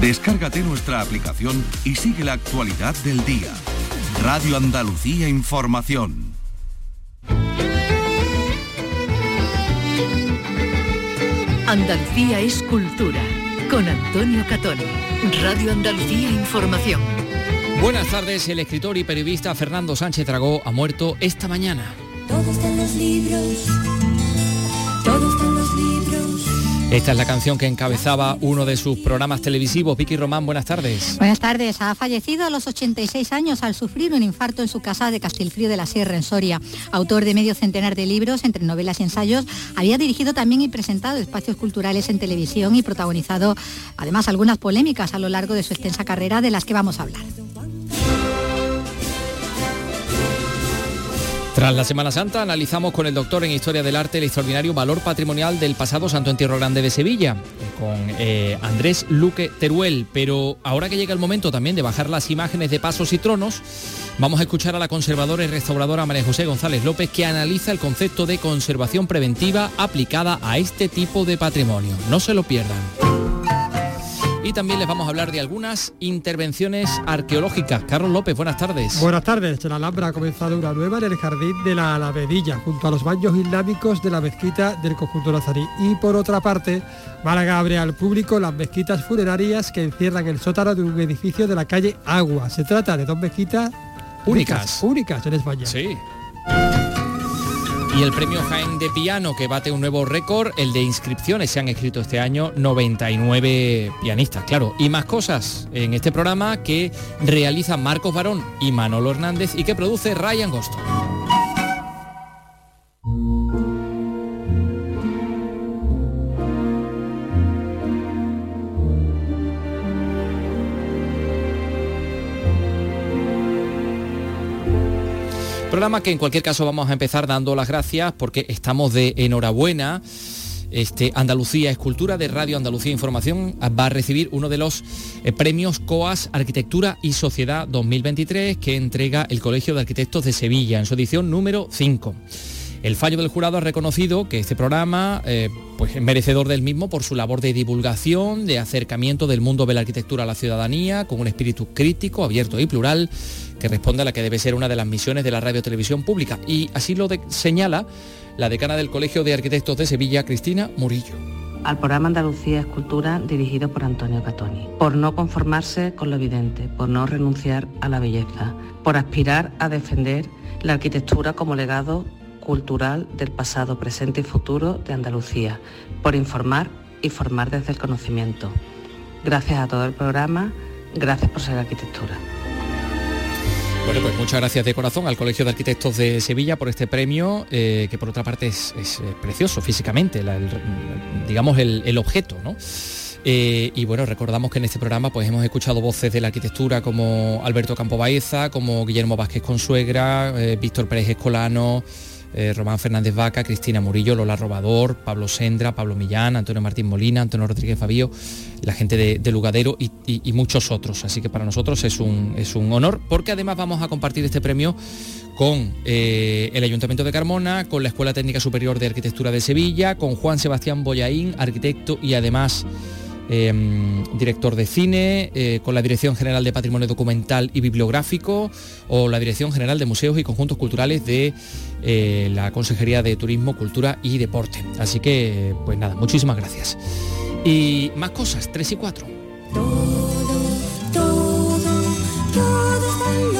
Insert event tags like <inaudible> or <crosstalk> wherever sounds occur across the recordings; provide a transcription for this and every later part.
Descárgate nuestra aplicación y sigue la actualidad del día. Radio Andalucía Información. Andalucía es cultura. Con Antonio Catón. Radio Andalucía Información. Buenas tardes, el escritor y periodista Fernando Sánchez Dragó ha muerto esta mañana. Todo está en los libros. Todo está en los libros. Esta es la canción que encabezaba uno de sus programas televisivos. Vicky Román, buenas tardes. Buenas tardes. Ha fallecido a los 86 años al sufrir un infarto en su casa de Castilfrío de la Sierra, en Soria. Autor de medio centenar de libros, entre novelas y ensayos, había dirigido también y presentado espacios culturales en televisión y protagonizado además algunas polémicas a lo largo de su extensa carrera de las que vamos a hablar. Tras la Semana Santa analizamos con el doctor en Historia del Arte el extraordinario valor patrimonial del pasado Santo Entierro Grande de Sevilla, con eh, Andrés Luque Teruel. Pero ahora que llega el momento también de bajar las imágenes de pasos y tronos, vamos a escuchar a la conservadora y restauradora María José González López que analiza el concepto de conservación preventiva aplicada a este tipo de patrimonio. No se lo pierdan y también les vamos a hablar de algunas intervenciones arqueológicas. Carlos López, buenas tardes. Buenas tardes. En Alhambra ha comenzado una nueva en el jardín de la Alamedilla, junto a los baños islámicos de la mezquita del conjunto nazarí. Y por otra parte, Málaga abre al público las mezquitas funerarias que encierran el sótano de un edificio de la calle Agua. Se trata de dos mezquitas únicas, únicas en España. Sí. Y el premio Jaén de piano que bate un nuevo récord, el de inscripciones se han escrito este año 99 pianistas, claro, y más cosas en este programa que realizan Marcos Barón y Manolo Hernández y que produce Ryan Gosto. Que en cualquier caso vamos a empezar dando las gracias porque estamos de enhorabuena. Este, Andalucía Escultura de Radio Andalucía Información va a recibir uno de los eh, premios COAS Arquitectura y Sociedad 2023 que entrega el Colegio de Arquitectos de Sevilla en su edición número 5. El fallo del jurado ha reconocido que este programa eh, pues, es merecedor del mismo por su labor de divulgación, de acercamiento del mundo de la arquitectura a la ciudadanía, con un espíritu crítico, abierto y plural, que responde a la que debe ser una de las misiones de la radio televisión pública. Y así lo señala la decana del Colegio de Arquitectos de Sevilla, Cristina Murillo al programa Andalucía Escultura dirigido por Antonio Catoni, por no conformarse con lo evidente, por no renunciar a la belleza, por aspirar a defender la arquitectura como legado cultural del pasado, presente y futuro de Andalucía, por informar y formar desde el conocimiento. Gracias a todo el programa, gracias por ser arquitectura. Bueno, pues muchas gracias de corazón al Colegio de Arquitectos de Sevilla por este premio, eh, que por otra parte es, eh, precioso físicamente, digamos el, objeto, ¿no? Eh, y bueno, recordamos que en este programa pues hemos escuchado voces de la arquitectura como Alberto Campo Baeza, como Guillermo Vázquez Consuegra, Víctor Pérez Escolano, eh, Román Fernández Vaca, Cristina Murillo, Lola Robador, Pablo Sendra, Pablo Millán, Antonio Martín Molina, Antonio Rodríguez Fabío, la gente de, Lugadero y, muchos otros. Así que para nosotros es un, es un honor porque además vamos a compartir este premio con eh, el Ayuntamiento de Carmona, con la Escuela Técnica Superior de Arquitectura de Sevilla, con Juan Sebastián Boyaín, arquitecto y además Em, director de cine, eh, con la Dirección General de Patrimonio Documental y Bibliográfico o la Dirección General de Museos y Conjuntos Culturales de eh, la Consejería de Turismo, Cultura y Deporte. Así que, pues nada, muchísimas gracias. Y más cosas, 3 y 4. Todo, todo,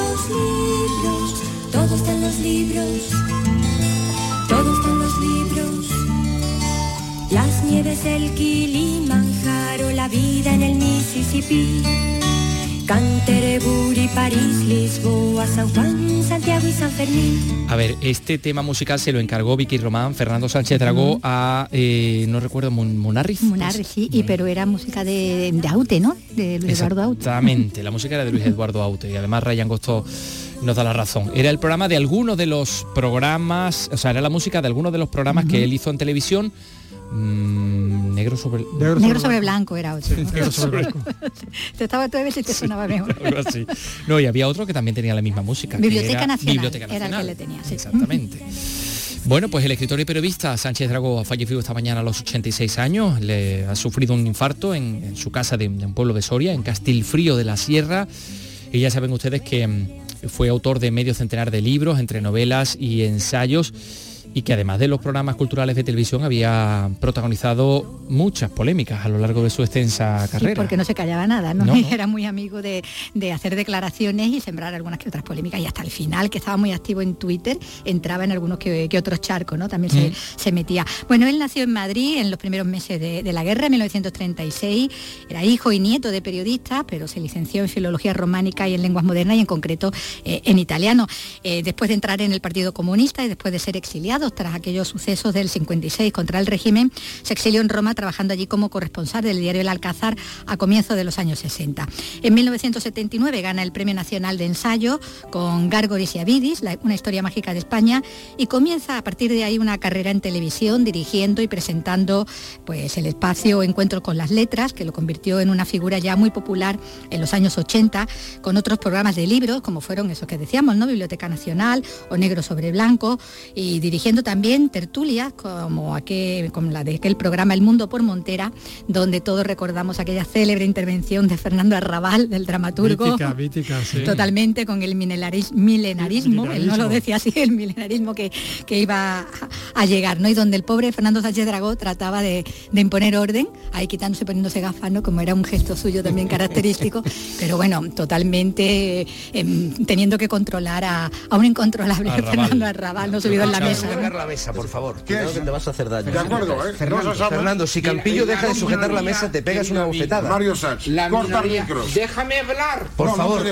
los libros, todo está en los libros, todo está en los libros. Las nieves del Kilimanjaro, Mississippi. Canterbury, París, Lisboa, San Juan, Santiago y San Fermín. A ver, este tema musical se lo encargó Vicky Román, Fernando Sánchez Dragó a, eh, no recuerdo, Munarriz. Munarriz, sí, y, pero era música de, Aute, ¿no? De Luis Eduardo Aute. Exactamente, la música era de Luis <laughs> Eduardo Aute y además Ryan Gosto nos da la razón. Era el programa de algunos de los programas, o sea, era la música de algunos de los programas que él hizo en televisión Mm, negro sobre negro, sobre, blanco era otro. negro sobre <laughs> blanco. te estaba todo te sonaba mejor. No, y había otro que también tenía la misma música. Biblioteca Nacional. Biblioteca Nacional. Era el que le tenía, Exactamente. Bueno, pues el escritor y periodista Sánchez Drago ha fallecido esta mañana a los 86 años. Le ha sufrido un infarto en, su casa de, de, un pueblo de Soria, en Castilfrío de la Sierra. Y ya saben ustedes que mm, fue autor de medio centenar de libros, entre novelas y ensayos y que además de los programas culturales de televisión había protagonizado muchas polémicas a lo largo de su extensa carrera. porque no se callaba nada, ¿no? <laughs> Era muy amigo de, hacer declaraciones y sembrar algunas que otras polémicas y hasta el final, que estaba muy activo en Twitter, entraba en algunos que, otros charcos, ¿no? También se, mm. se, metía. Bueno, él nació en Madrid en los primeros meses de, la guerra, en 1936, era hijo y nieto de periodistas, pero se licenció en Filología Románica y en Lenguas Modernas y en concreto eh, en italiano. Eh, después de entrar en el Partido Comunista y después de ser exiliado, tras aquellos sucesos del 56 contra el régimen, se exilió en Roma trabajando allí como corresponsal del diario El Alcázar a comienzos de los años 60. En 1979 gana el Premio Nacional de Ensayo con Gargoris y Avidis, una historia mágica de España, y comienza a partir de ahí una carrera en televisión, dirigiendo y presentando pues, el espacio Encuentro con las Letras, que lo convirtió en una figura ya muy popular en los años 80, con otros programas de libros, como fueron esos que decíamos, ¿no? Biblioteca Nacional o Negro sobre Blanco, y dirigiendo también tertulias como, aquel, como la de aquel programa El Mundo por Montera, donde todos recordamos aquella célebre intervención de Fernando Arrabal, del dramaturgo. Totalmente con el milenarismo, él no lo decía así, el milenarismo que, que iba a, llegar, ¿no? Y donde el pobre Fernando Sánchez Dragó trataba de, imponer orden, ahí quitándose, poniéndose gafas, ¿no? Como era un gesto suyo también característico, <laughs> pero bueno, totalmente em, teniendo que controlar a, un incontrolable Fernando Arrabal, no subido en la mesa la mesa, por favor. ¿Qué Creo que te vas a hacer daño. De acuerdo, ¿eh? Fernando, si Campillo deja de sujetar la mesa, te pegas una bofetada. Mario Sachs, corta micros. Déjame hablar. Por favor.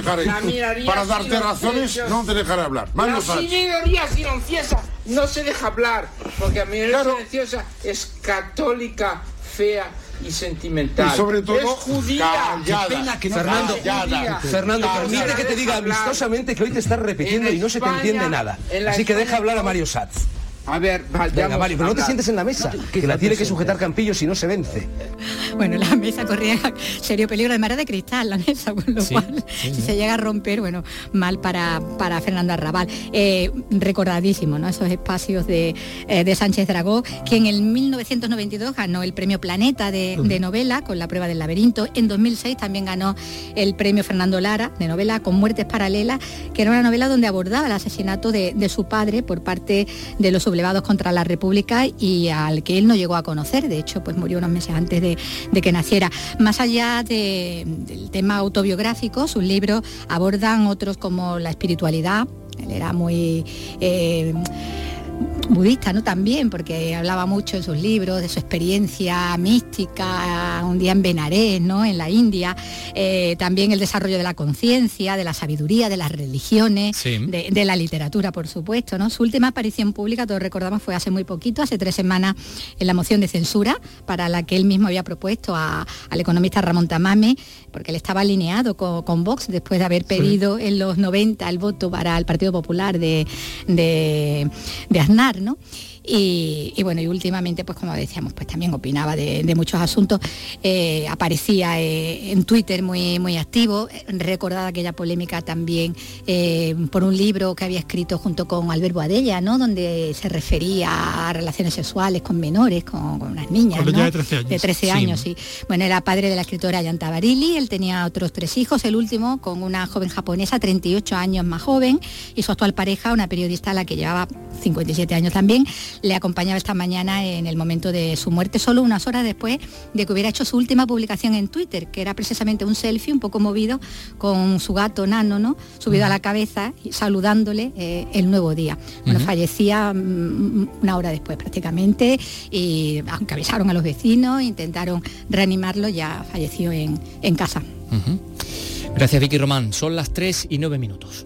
Para darte razones, no te dejaré hablar. Mario Sachs. La minoría silenciosa no se deja hablar, porque la minoría silenciosa es católica, fea y sentimental. Y sobre todo, es judía. Qué pena que no Fernando, Fernando, permite que te diga amistosamente que hoy te estás repitiendo y no se te entiende nada. Así que deja hablar a Mario Satz. A ver, Venga, vale, pero no te sientes en la mesa, que la tiene que sujetar Campillo si no se vence. Bueno, la mesa corría serio peligro de mara de cristal, la mesa, con lo cual, si se llega a romper, bueno, mal para, para Fernando Arrabal. Eh, recordadísimo, ¿no? Esos espacios de, eh, de, Sánchez Dragó, que en el 1992 ganó el premio Planeta de, novela con la prueba del laberinto. En 2006 también ganó el premio Fernando Lara de novela con Muertes Paralelas, que era una novela donde abordaba el asesinato de, de su padre por parte de los sublevados contra la República y al que él no llegó a conocer. De hecho, pues murió unos meses antes de, que naciera. Más allá del tema autobiográfico, sus libros abordan otros como la espiritualidad. Él era muy... Eh, budista, ¿no? También, porque hablaba mucho en sus libros de su experiencia mística, un día en Benarés, ¿no? En la India. Eh, también el desarrollo de la conciencia, de la sabiduría, de las religiones, de, la literatura, por supuesto, ¿no? Su última aparición pública, todos recordamos, fue hace muy poquito, hace tres semanas, en la moción de censura, para la que él mismo había propuesto al economista Ramón Tamame, porque él estaba alineado con, Vox después de haber pedido en los 90 el voto para el Partido Popular de, de, de Aznar, ¿no? Y, bueno, y últimamente, pues como decíamos, pues también opinaba de, muchos asuntos. Eh, aparecía eh, en Twitter muy, muy activo, recordada aquella polémica también eh, por un libro que había escrito junto con Albert Boadella, ¿no? Donde se refería a relaciones sexuales con menores, con, unas niñas. de 13 años. De 13 años, sí. Bueno, era padre de la escritora Yanta Barili, él tenía otros tres hijos, el último con una joven japonesa, 38 años más joven, y su actual pareja, una periodista a la que llevaba 57 años también le acompañaba esta mañana en el momento de su muerte, solo unas horas después de que hubiera hecho su última publicación en Twitter, que era precisamente un selfie un poco movido con su gato nano, ¿no? Subido a la cabeza, saludándole eh, el nuevo día. Bueno, fallecía mm, una hora después prácticamente y aunque avisaron a los vecinos, intentaron reanimarlo, ya falleció en, casa. Gracias Vicky Román, son las 3 y 9 minutos.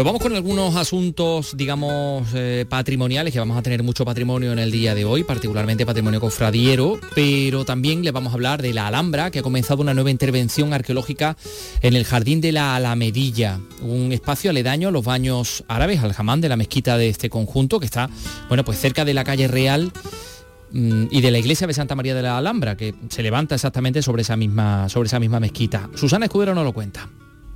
Pues vamos con algunos asuntos, digamos, eh, patrimoniales, que vamos a tener mucho patrimonio en el día de hoy, particularmente patrimonio cofradiero, pero también les vamos a hablar de la Alhambra, que ha comenzado una nueva intervención arqueológica en el Jardín de la Alamedilla, un espacio aledaño a los baños árabes, al jamán de la mezquita de este conjunto, que está, bueno, pues cerca de la calle Real mm, y de la iglesia de Santa María de la Alhambra, que se levanta exactamente sobre esa misma, sobre esa misma mezquita. Susana Escudero nos lo cuenta.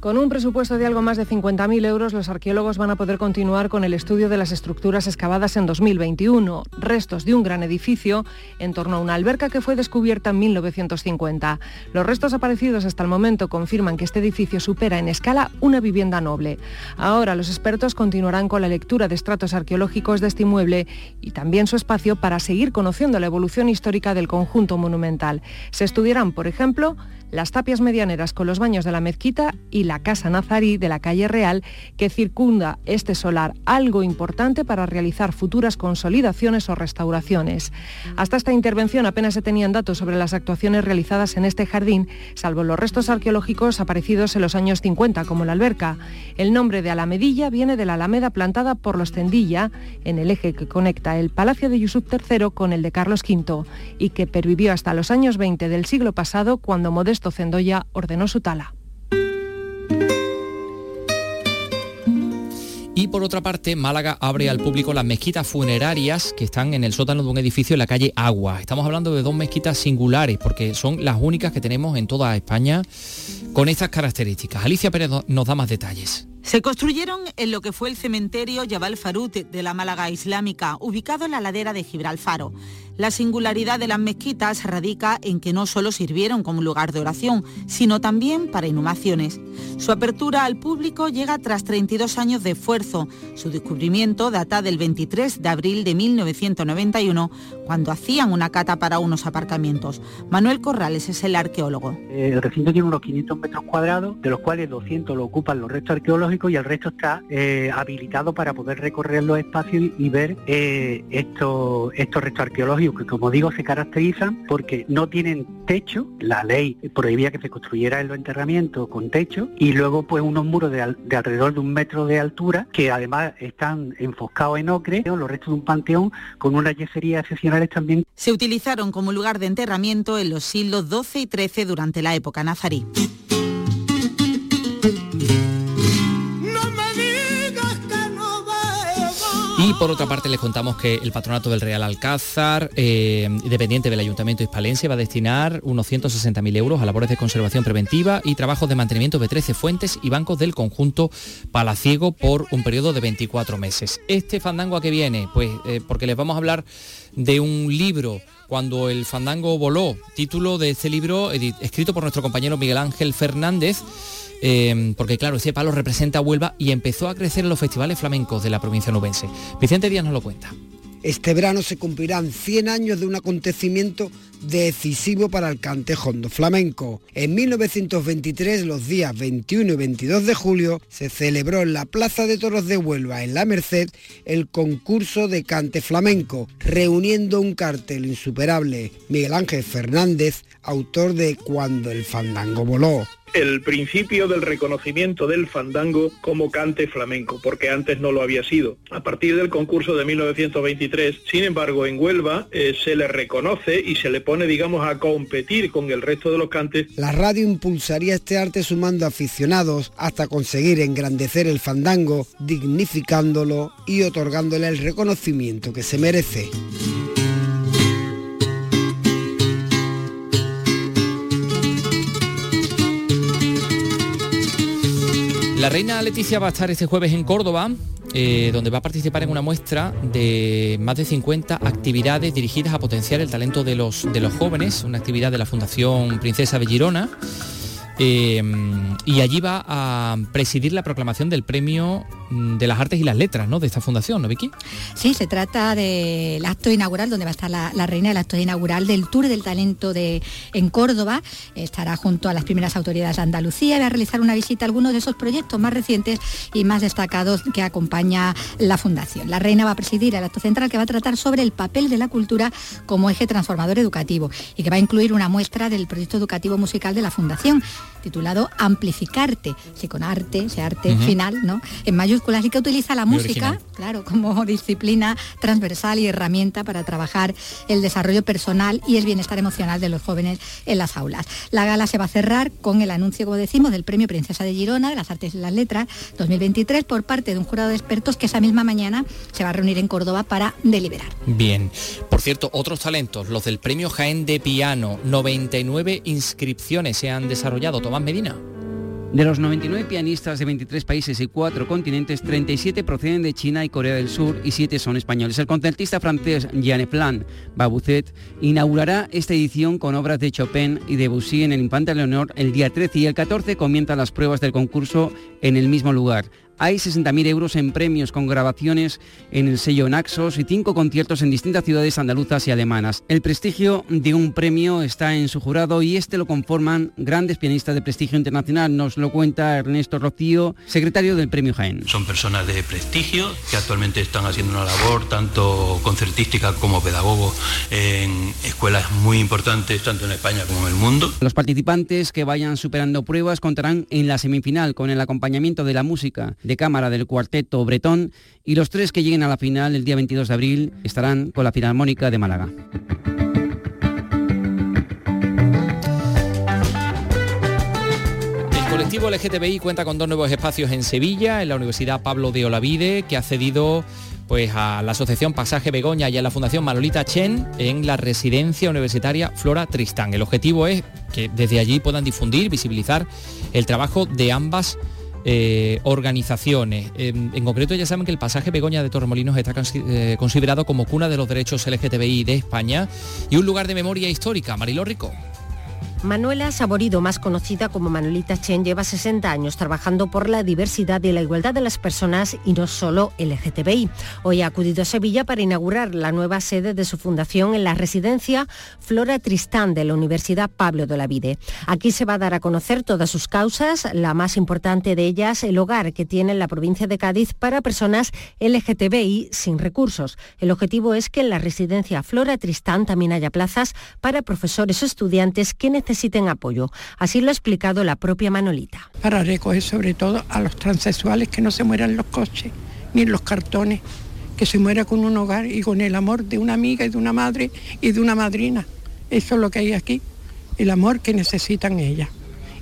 Con un presupuesto de algo más de 50.000 euros, los arqueólogos van a poder continuar con el estudio de las estructuras excavadas en 2021, restos de un gran edificio en torno a una alberca que fue descubierta en 1950. Los restos aparecidos hasta el momento confirman que este edificio supera en escala una vivienda noble. Ahora los expertos continuarán con la lectura de estratos arqueológicos de este inmueble y también su espacio para seguir conociendo la evolución histórica del conjunto monumental. Se estudiarán, por ejemplo, las tapias medianeras con los baños de la mezquita y la casa nazarí de la calle Real que circunda este solar, algo importante para realizar futuras consolidaciones o restauraciones. Hasta esta intervención apenas se tenían datos sobre las actuaciones realizadas en este jardín, salvo los restos arqueológicos aparecidos en los años 50, como la alberca. El nombre de Alamedilla viene de la alameda plantada por los Tendilla, en el eje que conecta el Palacio de Yusuf III con el de Carlos V, y que pervivió hasta los años 20 del siglo pasado, cuando Modesto Cendoya ordenó su tala. Y por otra parte, Málaga abre al público las mezquitas funerarias que están en el sótano de un edificio en la calle Agua. Estamos hablando de dos mezquitas singulares porque son las únicas que tenemos en toda España con estas características. Alicia Pérez nos da más detalles. Se construyeron en lo que fue el cementerio Yabal Farut de la Málaga Islámica, ubicado en la ladera de Gibralfaro. La singularidad de las mezquitas radica en que no solo sirvieron como lugar de oración, sino también para inhumaciones. Su apertura al público llega tras 32 años de esfuerzo. Su descubrimiento data del 23 de abril de 1991, cuando hacían una cata para unos aparcamientos. Manuel Corrales es el arqueólogo. El recinto tiene unos 500 metros cuadrados, de los cuales 200 lo ocupan los restos arqueológicos y el resto está eh, habilitado para poder recorrer los espacios y ver eh, estos, estos restos arqueológicos que como digo se caracterizan porque no tienen techo, la ley prohibía que se construyera en los enterramientos con techo y luego pues unos muros de, alrededor de un metro de altura que además están enfoscados en ocre, los restos de un panteón con unas yeserías excepcionales también. Se utilizaron como lugar de enterramiento en los siglos XII y XIII durante la época nazarí. Y por otra parte les contamos que el patronato del Real Alcázar, eh, dependiente del Ayuntamiento hispalense, va a destinar unos 160.000 euros a labores de conservación preventiva y trabajos de mantenimiento de 13 fuentes y bancos del conjunto palaciego por un periodo de 24 meses. ¿Este fandango a qué viene? Pues eh, porque les vamos a hablar de un libro cuando el fandango voló, título de este libro escrito por nuestro compañero Miguel Ángel Fernández Em, porque claro, ese palo representa Huelva y empezó a crecer en los festivales flamencos de la provincia nubense. Vicente Díaz nos lo cuenta. Este verano se cumplirán 100 años de un acontecimiento decisivo para el cante hondo flamenco. En 1923, los días 21 y 22 de julio, se celebró en la Plaza de Toros de Huelva, en La Merced, el concurso de cante flamenco, reuniendo un cartel insuperable. Miguel Ángel Fernández, autor de Cuando el fandango voló el principio del reconocimiento del fandango como cante flamenco, porque antes no lo había sido. A partir del concurso de 1923, sin embargo, en Huelva eh, se le reconoce y se le pone, digamos, a competir con el resto de los cantes. La radio impulsaría este arte sumando aficionados hasta conseguir engrandecer el fandango, dignificándolo y otorgándole el reconocimiento que se merece. La reina Leticia va a estar este jueves en Córdoba, eh, donde va a participar en una muestra de más de 50 actividades dirigidas a potenciar el talento de los, de los jóvenes, una actividad de la Fundación Princesa de Girona Em, y allí va a presidir la proclamación del premio mm, de las artes y las letras, ¿no? De esta fundación, ¿no, Vicky? Sí, se trata del acto inaugural, donde va a estar la, reina del acto inaugural del Tour del Talento de, en Córdoba. Estará junto a las primeras autoridades de Andalucía y va a realizar una visita a algunos de esos proyectos más recientes y más destacados que acompaña la fundación. La reina va a presidir el acto central que va a tratar sobre el papel de la cultura como eje transformador educativo y que va a incluir una muestra del proyecto educativo musical de la fundación titulado Amplificarte, sí, con arte, ese arte final, ¿no? En mayúsculas y que utiliza la música, claro, como <laughs> disciplina transversal y herramienta para trabajar el desarrollo personal y el bienestar emocional de los jóvenes en las aulas. La gala se va a cerrar con el anuncio, como decimos, del Premio Princesa de Girona de las Artes y las Letras 2023 por parte de un jurado de expertos que esa misma mañana se va a reunir en Córdoba para deliberar. Bien, por cierto, otros talentos, los del Premio Jaén de Piano, 99 inscripciones se han desarrollado. Tomás Medina. De los 99 pianistas de 23 países y 4 continentes, 37 proceden de China y Corea del Sur y 7 son españoles. El concertista francés Jean-Plan Babuzet inaugurará esta edición con obras de Chopin y Debussy en el Infante Leonor el día 13 y el 14 comienzan las pruebas del concurso en el mismo lugar. Hay 60.000 euros en premios con grabaciones en el sello Naxos y cinco conciertos en distintas ciudades andaluzas y alemanas. El prestigio de un premio está en su jurado y este lo conforman grandes pianistas de prestigio internacional. Nos lo cuenta Ernesto Rocío, secretario del Premio Jaén. Son personas de prestigio que actualmente están haciendo una labor tanto concertística como pedagogo en escuelas muy importantes tanto en España como en el mundo. Los participantes que vayan superando pruebas contarán en la semifinal con el acompañamiento de la música de cámara del cuarteto bretón y los tres que lleguen a la final el día 22 de abril estarán con la Filarmónica de Málaga. El colectivo LGTBI cuenta con dos nuevos espacios en Sevilla, en la Universidad Pablo de Olavide, que ha cedido pues a la Asociación Pasaje Begoña y a la Fundación Manolita Chen en la residencia universitaria Flora Tristán. El objetivo es que desde allí puedan difundir, visibilizar el trabajo de ambas eh, organizaciones. En, concreto ya saben que el pasaje Begoña de Torremolinos está eh, considerado como cuna de los derechos LGTBI de España y un lugar de memoria histórica. Mariló Rico. Manuela Saborido, más conocida como Manuelita Chen, lleva 60 años trabajando por la diversidad y la igualdad de las personas y no solo LGTBI. Hoy ha acudido a Sevilla para inaugurar la nueva sede de su fundación en la residencia Flora Tristán de la Universidad Pablo de la Vide. Aquí se va a dar a conocer todas sus causas, la más importante de ellas, el hogar que tiene en la provincia de Cádiz para personas LGTBI sin recursos. El objetivo es que en la residencia Flora Tristán también haya plazas para profesores o estudiantes que necesiten necesiten apoyo. Así lo ha explicado la propia Manolita. Para recoger sobre todo a los transexuales que no se mueran los coches ni en los cartones, que se muera con un hogar y con el amor de una amiga y de una madre y de una madrina. Eso es lo que hay aquí, el amor que necesitan ellas.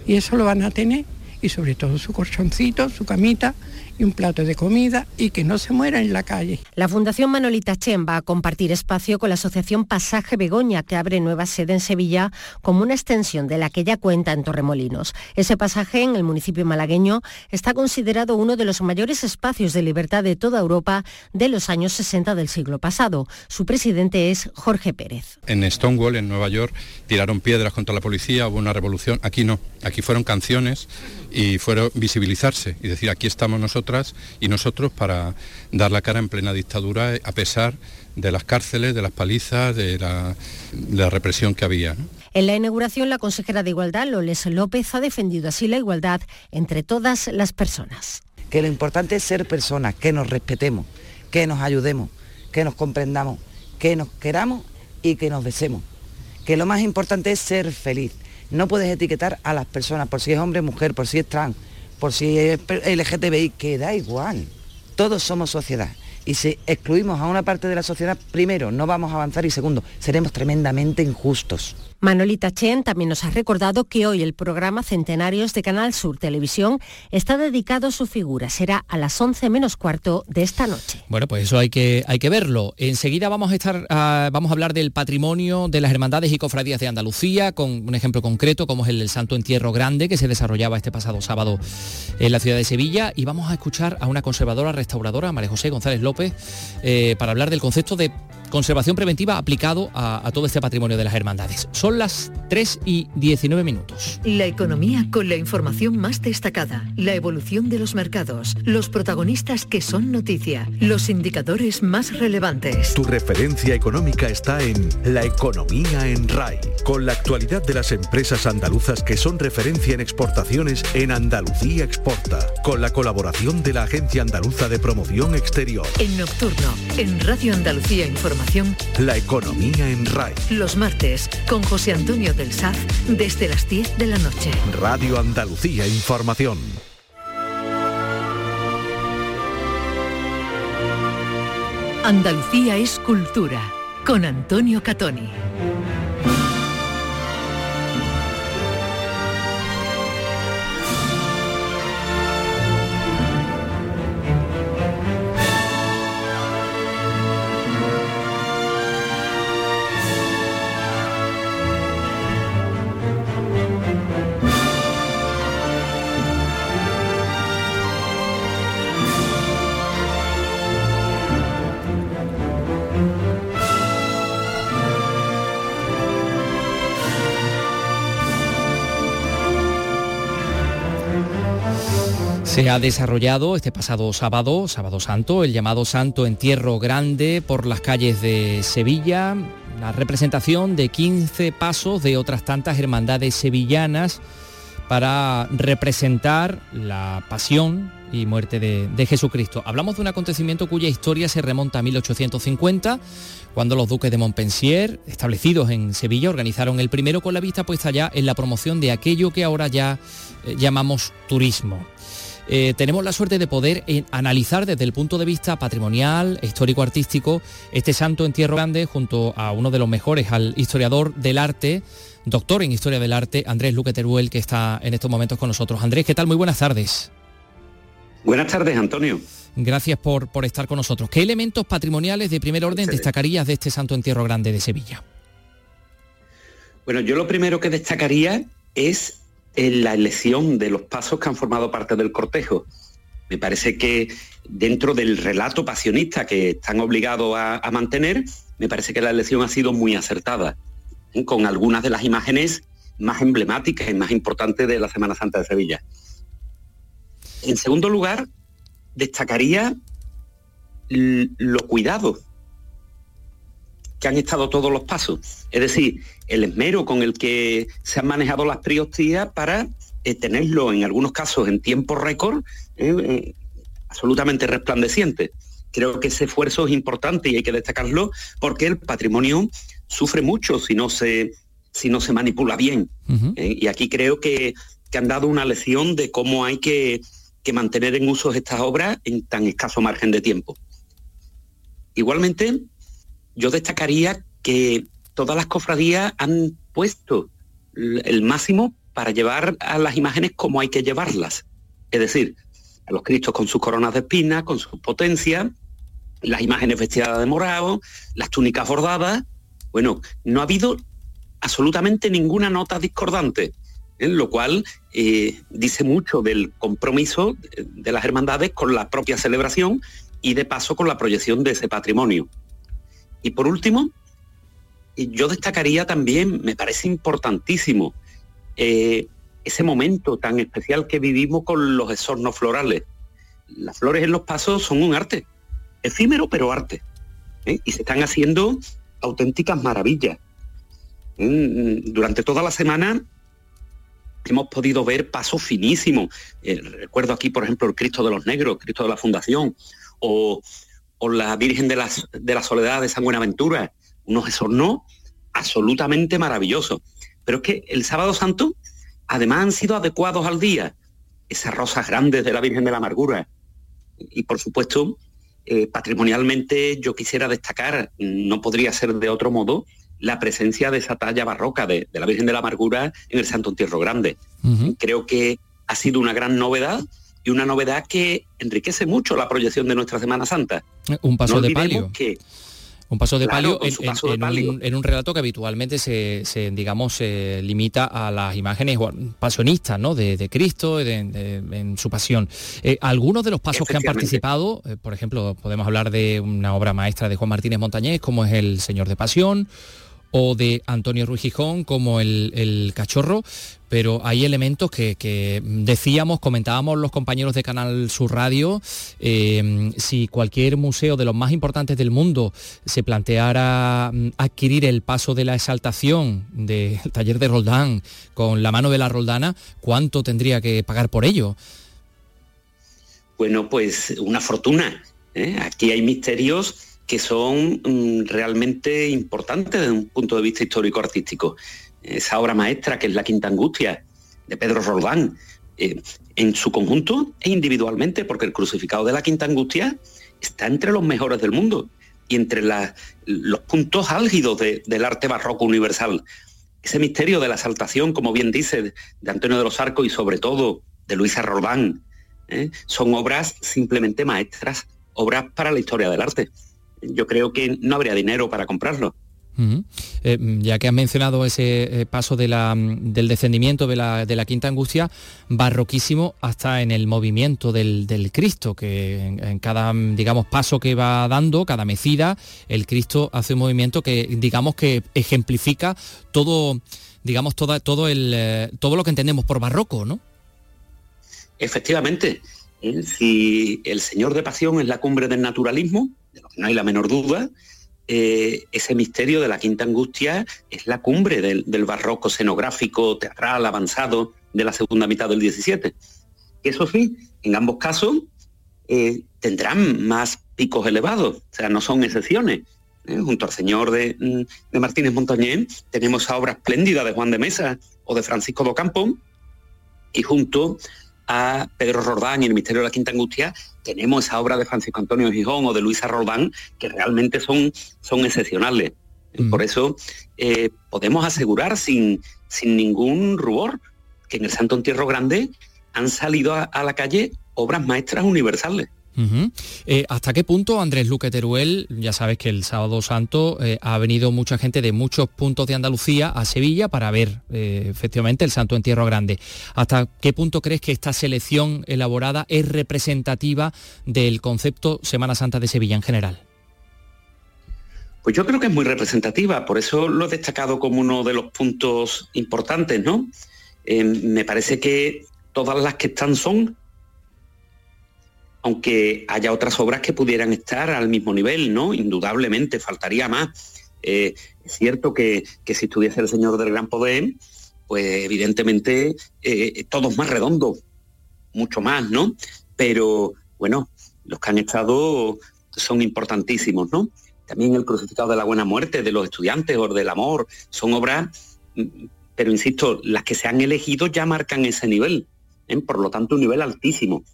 Y eso lo van a tener y sobre todo su colchoncito, su camita y un plato de comida y que no se muera en la calle. La Fundación Manolita Chen va a compartir espacio con la Asociación Pasaje Begoña, que abre nueva sede en Sevilla como una extensión de la que ya cuenta en Torremolinos. Ese pasaje en el municipio malagueño está considerado uno de los mayores espacios de libertad de toda Europa de los años 60 del siglo pasado. Su presidente es Jorge Pérez. En Stonewall, en Nueva York, tiraron piedras contra la policía, hubo una revolución. Aquí no, aquí fueron canciones y fueron visibilizarse y decir aquí estamos nosotras y nosotros para dar la cara en plena dictadura a pesar de las cárceles, de las palizas, de la, represión que había. En la inauguración, la consejera de Igualdad, Loles López, ha defendido así la igualdad entre todas las personas. Que lo importante es ser personas, que nos respetemos, que nos ayudemos, que nos comprendamos, que nos queramos y que nos besemos. Que lo más importante es ser feliz no puedes etiquetar a las personas por si es hombre, mujer, por si es trans, por si es LGTBI, que da igual. Todos somos sociedad. Y si excluimos a una parte de la sociedad, primero, no vamos a avanzar y segundo, seremos tremendamente injustos. Manolita Chen también nos ha recordado que hoy el programa Centenarios de Canal Sur Televisión está dedicado a su figura. Será a las 11 menos cuarto de esta noche. Bueno, pues eso hay que, hay que verlo. Enseguida vamos a, estar, ah, vamos a hablar del patrimonio de las hermandades y cofradías de Andalucía, con un ejemplo concreto como es el del Santo Entierro Grande, que se desarrollaba este pasado sábado en la ciudad de Sevilla. Y vamos a escuchar a una conservadora restauradora, María José González López, eh, para hablar del concepto de conservación preventiva aplicado a, todo este patrimonio de las hermandades. Son las 3 y 19 minutos. La economía con la información más destacada, la evolución de los mercados, los protagonistas que son noticia, los indicadores más relevantes. Tu referencia económica está en La economía en RAI, con la actualidad de las empresas andaluzas que son referencia en exportaciones en Andalucía Exporta, con la colaboración de la Agencia Andaluza de Promoción Exterior. En Nocturno, en Radio Andalucía Información información. La economía en RAI. Los martes con José Antonio del Saz desde las 10 de la noche. Radio Andalucía Información. Andalucía es cultura con Antonio Catoni. Se ha desarrollado este pasado sábado, sábado santo, el llamado Santo Entierro Grande por las calles de Sevilla, la representación de 15 pasos de otras tantas hermandades sevillanas para representar la pasión y muerte de, Jesucristo. Hablamos de un acontecimiento cuya historia se remonta a 1850, cuando los duques de Montpensier, establecidos en Sevilla, organizaron el primero con la vista puesta ya en la promoción de aquello que ahora ya eh, llamamos turismo. Eh, tenemos la suerte de poder eh, analizar desde el punto de vista patrimonial, histórico-artístico, este santo entierro grande junto a uno de los mejores, al historiador del arte, doctor en historia del arte, Andrés Luque Teruel, que está en estos momentos con nosotros. Andrés, ¿qué tal? Muy buenas tardes. Buenas tardes, Antonio. Gracias por, por estar con nosotros. ¿Qué elementos patrimoniales de primer orden destacarías de este Santo Entierro Grande de Sevilla? Bueno, yo lo primero que destacaría es en la elección de los pasos que han formado parte del cortejo. Me parece que dentro del relato pasionista que están obligados a, mantener, me parece que la elección ha sido muy acertada, con algunas de las imágenes más emblemáticas y más importantes de la Semana Santa de Sevilla. En segundo lugar, destacaría lo cuidado que han estado todos los pasos. Es decir, el esmero con el que se han manejado las priostías para eh, tenerlo en algunos casos en tiempo récord eh, eh, absolutamente resplandeciente. Creo que ese esfuerzo es importante y hay que destacarlo porque el patrimonio sufre mucho si no se, si no se manipula bien. Uh -huh. y aquí creo que, que, han dado una lección de cómo hay que, que mantener en uso estas obras en tan escaso margen de tiempo. Igualmente, yo destacaría que todas las cofradías han puesto el máximo para llevar a las imágenes como hay que llevarlas. Es decir, a los cristos con sus coronas de espinas, con sus potencias, las imágenes vestidas de morado, las túnicas bordadas. Bueno, no ha habido absolutamente ninguna nota discordante, ¿eh? lo cual eh, dice mucho del compromiso de las hermandades con la propia celebración y de paso con la proyección de ese patrimonio. Y por último, yo destacaría también, me parece importantísimo, eh, ese momento tan especial que vivimos con los exornos florales. Las flores en los pasos son un arte, efímero pero arte. ¿eh? Y se están haciendo auténticas maravillas. Mm, durante toda la semana hemos podido ver pasos finísimos. Eh, recuerdo aquí, por ejemplo, el Cristo de los Negros, Cristo de la Fundación, o, la Virgen de la Soledad de San Buenaventura, unos exornos absolutamente maravillosos. Pero es que el sábado santo, además han sido adecuados al día, esas rosas grandes de la Virgen de la Amargura. Y por supuesto, eh, patrimonialmente yo quisiera destacar, no podría ser de otro modo, la presencia de esa talla barroca de, de la Virgen de la Amargura en el Santo Entierro Grande. Uh -huh. Creo que ha sido una gran novedad y una novedad que enriquece mucho la proyección de nuestra Semana Santa. Un paso no de palio. Que, un paso de Claro, palio, en, su paso en- de en palio. un, en un relato que habitualmente se, se, digamos, se limita a las imágenes pasionistas ¿no? de, de Cristo de- de- en su pasión. Eh, algunos de los pasos que han participado, eh, por ejemplo, podemos hablar de una obra maestra de Juan Martínez Montañés, como es El Señor de Pasión, o de Antonio Ruiz Gijón, como el, Cachorro, pero hay elementos que, que decíamos, comentábamos los compañeros de Canal Sur Radio, eh, si cualquier museo de los más importantes del mundo se planteara mm, adquirir el paso de la exaltación del <laughs> taller de Roldán con la mano de la Roldana, ¿cuánto tendría que pagar por ello? Bueno, pues una fortuna. ¿eh? Aquí hay misterios que son mm, realmente importantes desde un punto de vista histórico-artístico. Esa obra maestra que es La Quinta Angustia, de Pedro Roldán, eh, en su conjunto e individualmente, porque el crucificado de la Quinta Angustia está entre los mejores del mundo y entre los puntos álgidos del arte barroco universal. Ese misterio de la exaltación, como bien dice, de Antonio de los Arcos y sobre todo de Luisa Roldán, ¿eh? son obras simplemente maestras, obras para la historia del arte. Yo creo que no habría dinero para comprarlo. Eh, ya que has mencionado ese eh, paso de la, del descendimiento de la, de la, quinta angustia, barroquísimo hasta en el movimiento del, Cristo, que en, cada, digamos, paso que va dando, cada mecida, el Cristo hace un movimiento que, digamos, que ejemplifica todo, digamos, toda, todo, el, eh, todo lo que entendemos por barroco, ¿no? Efectivamente, si el Señor de Pasión es la cumbre del naturalismo, de lo que no hay la menor duda, eh, ese misterio de la Quinta Angustia es la cumbre del, barroco escenográfico, teatral, avanzado de la segunda mitad del 17. Eso sí, en ambos casos eh, tendrán más picos elevados, o sea, no son excepciones. ¿eh? Junto al señor de, mm, de Martínez Montañé tenemos a obra espléndida de Juan de Mesa o de Francisco Docampo, y junto a Pedro Rordán y el misterio de la Quinta Angustia, tenemos esa obra de Francisco Antonio Gijón o de Luisa Rordán que realmente son, son excepcionales. Mm. Por eso eh, podemos asegurar sin, sin ningún rubor que en el Santo Entierro Grande han salido a la calle obras maestras universales. Eh, ¿Hasta qué punto Andrés Luque Teruel, ya sabes que el sábado santo eh, ha venido mucha gente de muchos puntos de Andalucía a Sevilla para ver eh, efectivamente el Santo Entierro Grande? ¿Hasta qué punto crees que esta selección elaborada es representativa del concepto Semana Santa de Sevilla en general? Pues yo creo que es muy representativa, por eso lo he destacado como uno de los puntos importantes, ¿no? me parece que todas las que están son aunque haya otras obras que pudieran estar al mismo nivel, ¿no? Indudablemente, faltaría más. Eh, es cierto que, si estuviese el Señor del Gran Poder, pues evidentemente eh, todo más redondo, mucho más, ¿no? Pero bueno, los que han estado son importantísimos, ¿no? También el crucificado de la buena muerte de los estudiantes o del amor, son obras, mm, pero insisto, las que se han elegido ya marcan ese nivel, ¿eh? por lo tanto un nivel altísimo.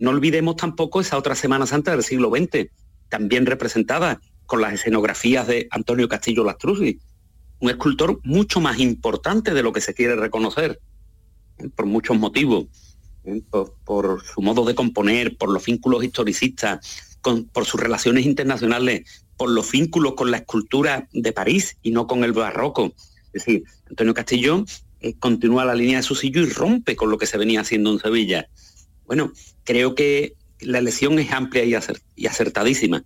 No olvidemos tampoco esa otra Semana Santa del siglo XX, también representada con las escenografías de Antonio Castillo Lastruzzi, un escultor mucho más importante de lo que se quiere reconocer, ¿eh? por muchos motivos, ¿eh? por, su modo de componer, por los vínculos historicistas, por sus relaciones internacionales, por los vínculos con la escultura de París y no con el barroco. Es decir, Antonio Castillo eh, continúa la línea de su sillo y rompe con lo que se venía haciendo en Sevilla. Bueno, creo que la elección es amplia y, acertadísima.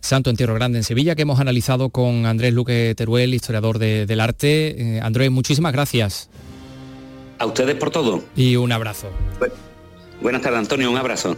Santo Entierro Grande en Sevilla, que hemos analizado con Andrés Luque Teruel, historiador del arte. Eh, Andrés, muchísimas gracias. A ustedes por todo. Y un abrazo. buenas tardes, Antonio, un abrazo.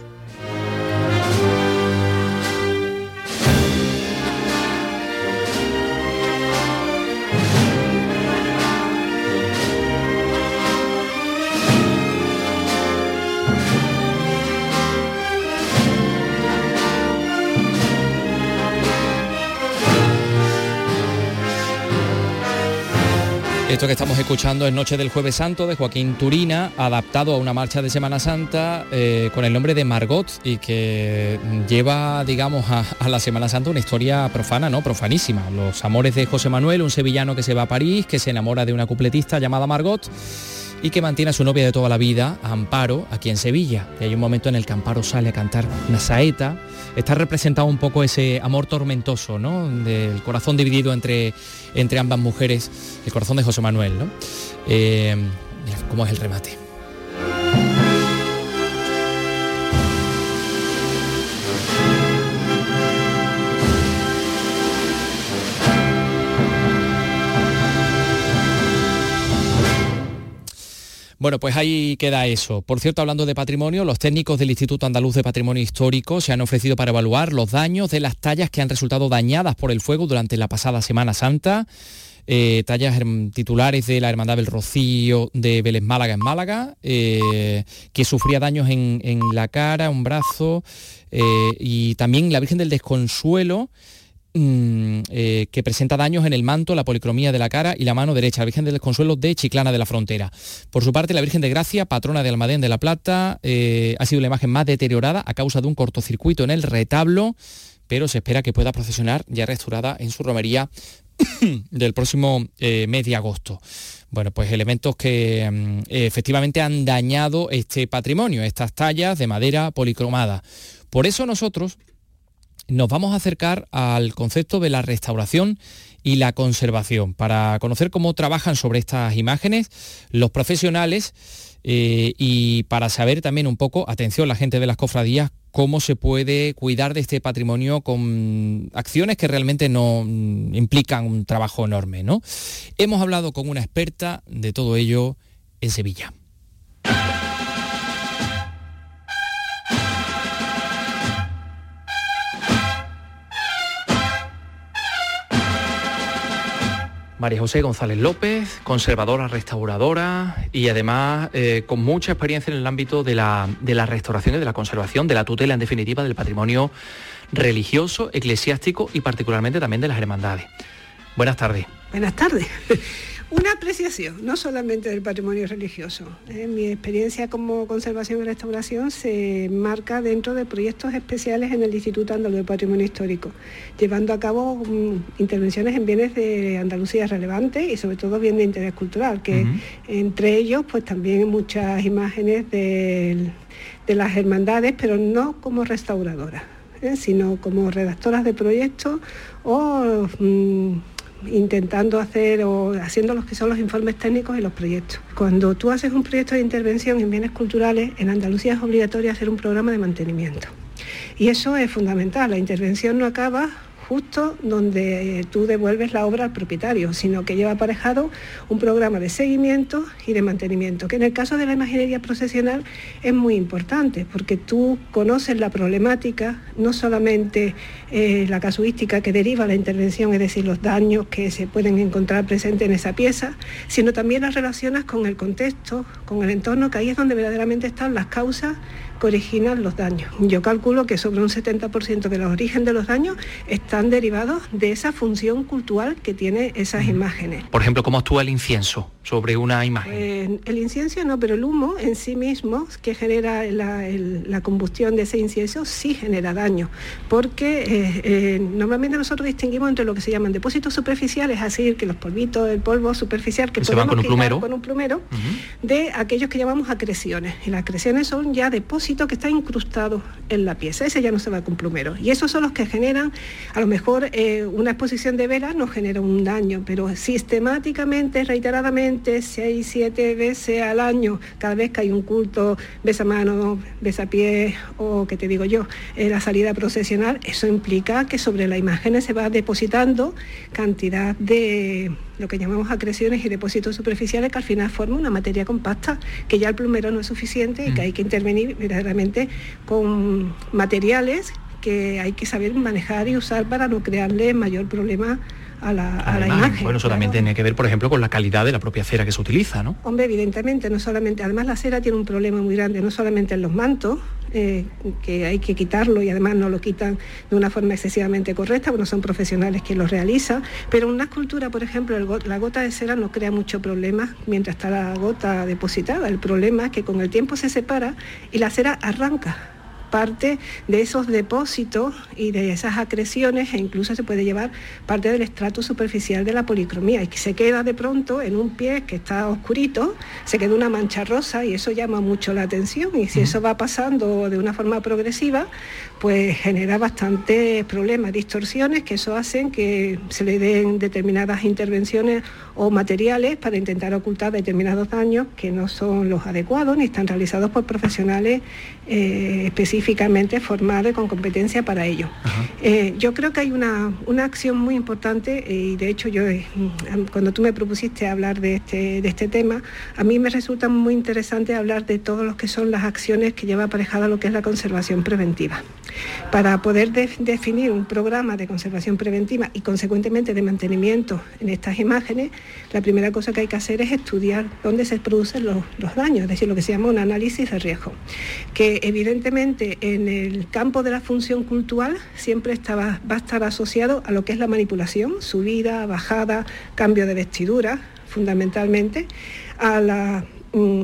Esto que estamos escuchando es Noche del Jueves Santo de Joaquín Turina, adaptado a una marcha de Semana Santa eh, con el nombre de Margot y que lleva, digamos, a, la Semana Santa una historia profana, ¿no? Profanísima. Los amores de José Manuel, un sevillano que se va a París, que se enamora de una cupletista llamada Margot y que mantiene a su novia de toda la vida, Amparo, aquí en Sevilla. Y hay un momento en el que Amparo sale a cantar una saeta. Está representado un poco ese amor tormentoso, ¿no? Del corazón dividido entre, entre ambas mujeres, el corazón de José Manuel, ¿no? Eh, cómo es el remate. Bueno, pues ahí queda eso. Por cierto, hablando de patrimonio, los técnicos del Instituto Andaluz de Patrimonio Histórico se han ofrecido para evaluar los daños de las tallas que han resultado dañadas por el fuego durante la pasada Semana Santa. eh, tallas titulares de la Hermandad del Rocío de Vélez Málaga en Málaga, que sufría daños en, en, la cara, un brazo, y también la Virgen del Desconsuelo, Mm, eh, que presenta daños en el manto, la policromía de la cara y la mano derecha, la Virgen del Desconsuelo de Chiclana de la Frontera. Por su parte, la Virgen de Gracia, patrona de Almadén de la Plata, eh, ha sido la imagen más deteriorada a causa de un cortocircuito en el retablo, pero se espera que pueda procesionar ya restaurada en su romería <coughs> del próximo eh, mes de agosto. Bueno, pues elementos que mm, efectivamente han dañado este patrimonio, estas tallas de madera policromada. Por eso nosotros nos vamos a acercar al concepto de la restauración y la conservación para conocer cómo trabajan sobre estas imágenes los profesionales eh, y para saber también un poco, atención la gente de las cofradías, cómo se puede cuidar de este patrimonio con acciones que realmente no mm, implican un trabajo enorme. ¿no? Hemos hablado con una experta de todo ello en Sevilla. María José González López, conservadora, restauradora y además eh, con mucha experiencia en el ámbito de la, de la restauración y de la conservación, de la tutela en definitiva del patrimonio religioso, eclesiástico y particularmente también de las hermandades. Buenas tardes. Buenas tardes. Una apreciación, no solamente del patrimonio religioso. ¿eh? mi experiencia como conservación y restauración se marca dentro de proyectos especiales en el Instituto Andaluz de Patrimonio Histórico, llevando a cabo mm, intervenciones en bienes de Andalucía relevantes y sobre todo bienes de interés cultural, que entre ellos pues también muchas imágenes de, las hermandades, pero no como restauradoras, ¿eh? sino como redactoras de proyectos o... Mm, intentando hacer o haciendo los que son los informes técnicos y los proyectos. Cuando tú haces un proyecto de intervención en bienes culturales, en Andalucía es obligatorio hacer un programa de mantenimiento. Y eso es fundamental, la intervención no acaba justo donde tú devuelves la obra al propietario, sino que lleva aparejado un programa de seguimiento y de mantenimiento, que en el caso de la imaginería procesional es muy importante, porque tú conoces la problemática, no solamente eh, la casuística que deriva la intervención, es decir, los daños que se pueden encontrar presentes en esa pieza, sino también las relacionas con el contexto, con el entorno, que ahí es donde verdaderamente están las causas que originan los daños. Yo calculo que sobre un 70% de los orígenes de los daños están derivados de esa función cultural que tiene esas imágenes. Por ejemplo, ¿cómo actúa el incienso sobre una imagen? Eh, el incienso no, pero el humo en sí mismo que genera la, combustión de ese incienso sí genera daño, porque eh, eh, normalmente nosotros distinguimos entre lo que se llaman depósitos superficiales, así que los polvitos, el polvo superficial que, se van con un plumero, con un plumero de aquellos que llamamos acreciones. Y las acreciones son ya depósitos que está incrustado en la pieza, ese ya no se va con plumero. Y esos son los que generan, a lo mejor eh, una exposición de velas no genera un daño, pero sistemáticamente, reiteradamente, seis, siete veces al año, cada vez que hay un culto, besa mano, besa pie o que te digo yo, eh, la salida procesional, eso implica que sobre la imagen se va depositando cantidad de lo que llamamos acreciones y depósitos superficiales que al final forman una materia compacta, que ya el plumero no es suficiente y que mm. hay que intervenir verdaderamente con materiales que hay que saber manejar y usar para no crearle mayor problema a la, imagen. Bueno, eso también tiene que ver, por ejemplo, con la calidad de la propia cera que se utiliza, ¿no? Hombre, evidentemente, no solamente, además la cera tiene un problema muy grande, no solamente en los mantos, eh, que hay que quitarlo y además no lo quitan de una forma excesivamente correcta, porque no son profesionales quienes lo realizan, pero en una escultura, por ejemplo, la gota de cera no crea mucho problema mientras está la gota depositada. El problema es que con el tiempo se separa y la cera arranca parte de esos depósitos y de esas acreciones e incluso se puede llevar parte del estrato superficial de la policromía. Y que se queda de pronto en un pie que está oscurito, se queda una mancha rosa y eso llama mucho la atención. Y si eso va pasando de una forma progresiva, pues genera bastantes problemas, distorsiones que eso hacen que se le den determinadas intervenciones o materiales para intentar ocultar determinados daños que no son los adecuados ni están realizados por profesionales eh, específicamente formados y con competencia para ello. Eh, yo creo que hay una, acción muy importante eh, y de hecho yo cuando tú me propusiste hablar de este, de este tema, a mí me resulta muy interesante hablar de todos los que son las acciones que lleva aparejada lo que es la conservación preventiva. Para poder definir un programa de conservación preventiva y consecuentemente de mantenimiento en estas imágenes, la primera cosa que hay que hacer es estudiar dónde se producen los, daños, es decir, lo que se llama un análisis de riesgo, que evidentemente en el campo de la función cultural siempre va a estar asociado a lo que es la manipulación, subida, bajada, cambio de vestidura, fundamentalmente, a la mm,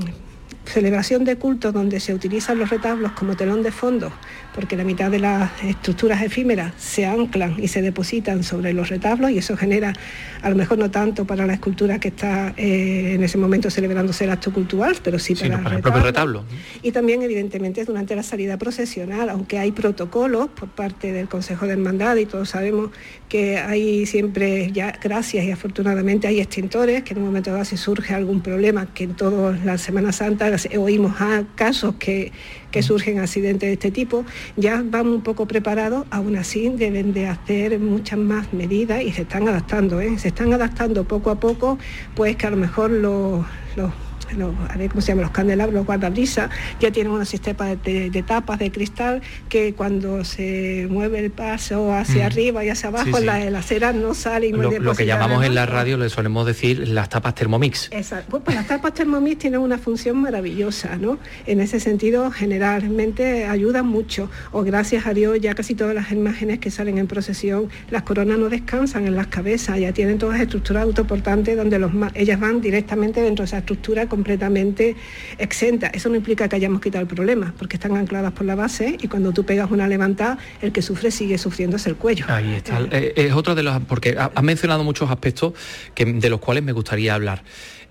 celebración de cultos donde se utilizan los retablos como telón de fondo porque la mitad de las estructuras efímeras se anclan y se depositan sobre los retablos y eso genera, a lo mejor no tanto para la escultura que está eh, en ese momento celebrándose el acto cultural, pero sí para, el, propio retablo. Y también, evidentemente, durante la salida procesional, aunque hay protocolos por parte del Consejo de Hermandad y todos sabemos que hay siempre, ya gracias y afortunadamente hay extintores, que en un momento dado si surge algún problema, que en toda la Semana Santa oímos a casos que que surgen accidentes de este tipo, ya van un poco preparados, aún así deben de hacer muchas más medidas y se están adaptando, ¿eh? se están adaptando poco a poco, pues que a lo mejor los los, a ver cómo se llama, los candelabros, los guardabrisas, ya tienen un sistema de, tapas de cristal que cuando se mueve el paso hacia arriba y hacia abajo, La, acera no sale y Lo, lo que llamamos en la radio le solemos decir las tapas Thermomix. Exacto. Pues, pues, las tapas Thermomix tienen una función maravillosa, ¿no? En ese sentido, generalmente ayudan mucho. O gracias a Dios, ya casi todas las imágenes que salen en procesión, las coronas no descansan en las cabezas, ya tienen todas estructuras autoportantes donde los, ellas van directamente dentro de esa estructura completamente exenta. Eso no implica que hayamos quitado el problema, porque están ancladas por la base y cuando tú pegas una levantada, el que sufre sigue sufriendo es el cuello. Ahí está. Eh, es otro de los, porque has mencionado muchos aspectos de los cuales me gustaría hablar.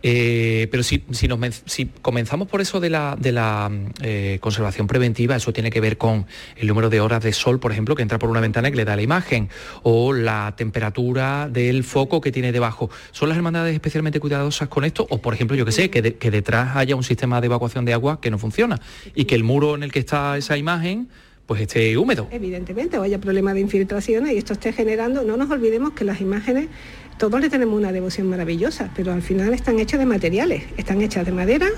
Eh, pero si, si, comenzamos por eso de la, de la eh, conservación preventiva, eso tiene que ver con el número de horas de sol, por ejemplo, que entra por una ventana y que le da la imagen, o la temperatura del foco que tiene debajo. ¿Son las hermandades especialmente cuidadosas con esto? O, por ejemplo, yo que sé, que, que detrás haya un sistema de evacuación de agua que no funciona y que el muro en el que está esa imagen pues esté húmedo. Evidentemente, o haya problemas de infiltraciones y esto esté generando, no nos olvidemos que las imágenes todos le tenemos una devoción maravillosa, pero al final están hechas de materiales, están hechas de madera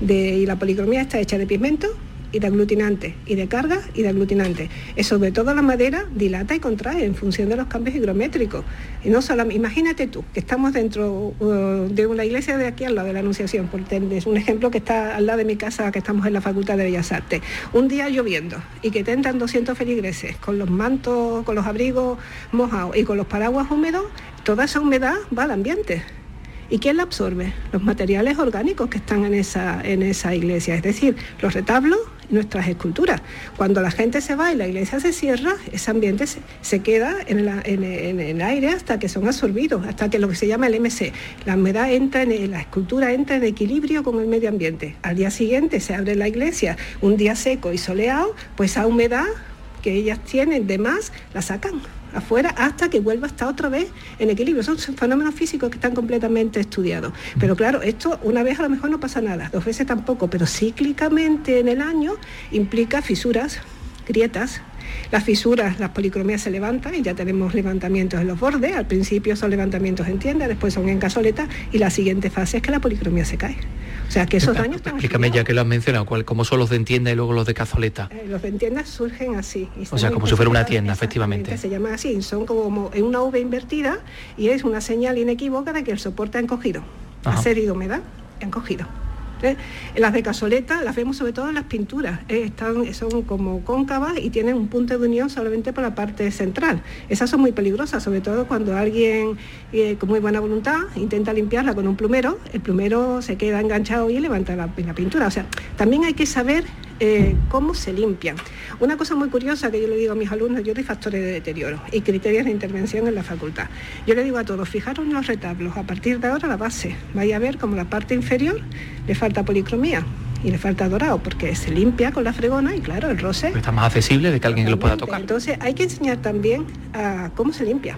de, y la policromía está hecha de pigmento y de aglutinante, y de carga y de aglutinante. Y sobre todo la madera dilata y contrae en función de los cambios higrométricos. Y no solo, imagínate tú, que estamos dentro uh, de una iglesia de aquí al lado de la Anunciación, por es un ejemplo que está al lado de mi casa, que estamos en la Facultad de Bellas Artes. Un día lloviendo y que tentan 200 feligreses con los mantos, con los abrigos mojados y con los paraguas húmedos, toda esa humedad va al ambiente. ¿Y quién la absorbe? Los materiales orgánicos que están en esa, en esa iglesia, es decir, los retablos nuestras esculturas. Cuando la gente se va y la iglesia se cierra, ese ambiente se, queda en, el aire hasta que son absorbidos, hasta que lo que se llama el MC, la humedad entra en la escultura entra en equilibrio con el medio ambiente. Al día siguiente se abre la iglesia, un día seco y soleado, pues esa humedad que ellas tienen de más la sacan afuera hasta que vuelva a estar otra vez en equilibrio. Son fenómenos físicos que están completamente estudiados. Pero claro, esto una vez a lo mejor no pasa nada, dos veces tampoco, pero cíclicamente en el año implica fisuras, grietas, las fisuras, las policromías se levantan y ya tenemos levantamientos en los bordes. Al principio son levantamientos en tienda, después son en casoleta y la siguiente fase es que la policromía se cae. O sea que esos daños están Explícame ya que lo has mencionado, ¿cómo son los de tienda y luego los de cazoleta? Eh, los de tienda surgen así. O sea, como si fuera una tienda, efectivamente. Se llama así, son como en una V invertida y es una señal inequívoca de que el soporte ha encogido. Ha cedido humedad, ha encogido. ¿Eh? Las de casoleta las vemos sobre todo en las pinturas, ¿eh? Están, son como cóncavas y tienen un punto de unión solamente por la parte central. Esas son muy peligrosas, sobre todo cuando alguien eh, con muy buena voluntad intenta limpiarla con un plumero, el plumero se queda enganchado y levanta la, la pintura. O sea, también hay que saber cómo se limpian. Una cosa muy curiosa que yo le digo a mis alumnos, yo doy factores de deterioro y criterios de intervención en la facultad. Yo le digo a todos, fijaros en los retablos, a partir de ahora la base, vaya a ver como la parte inferior le falta policromía y le falta dorado porque se limpia con la fregona y claro, el roce... Está más accesible de que alguien lo pueda tocar. Entonces hay que enseñar también a cómo se limpia.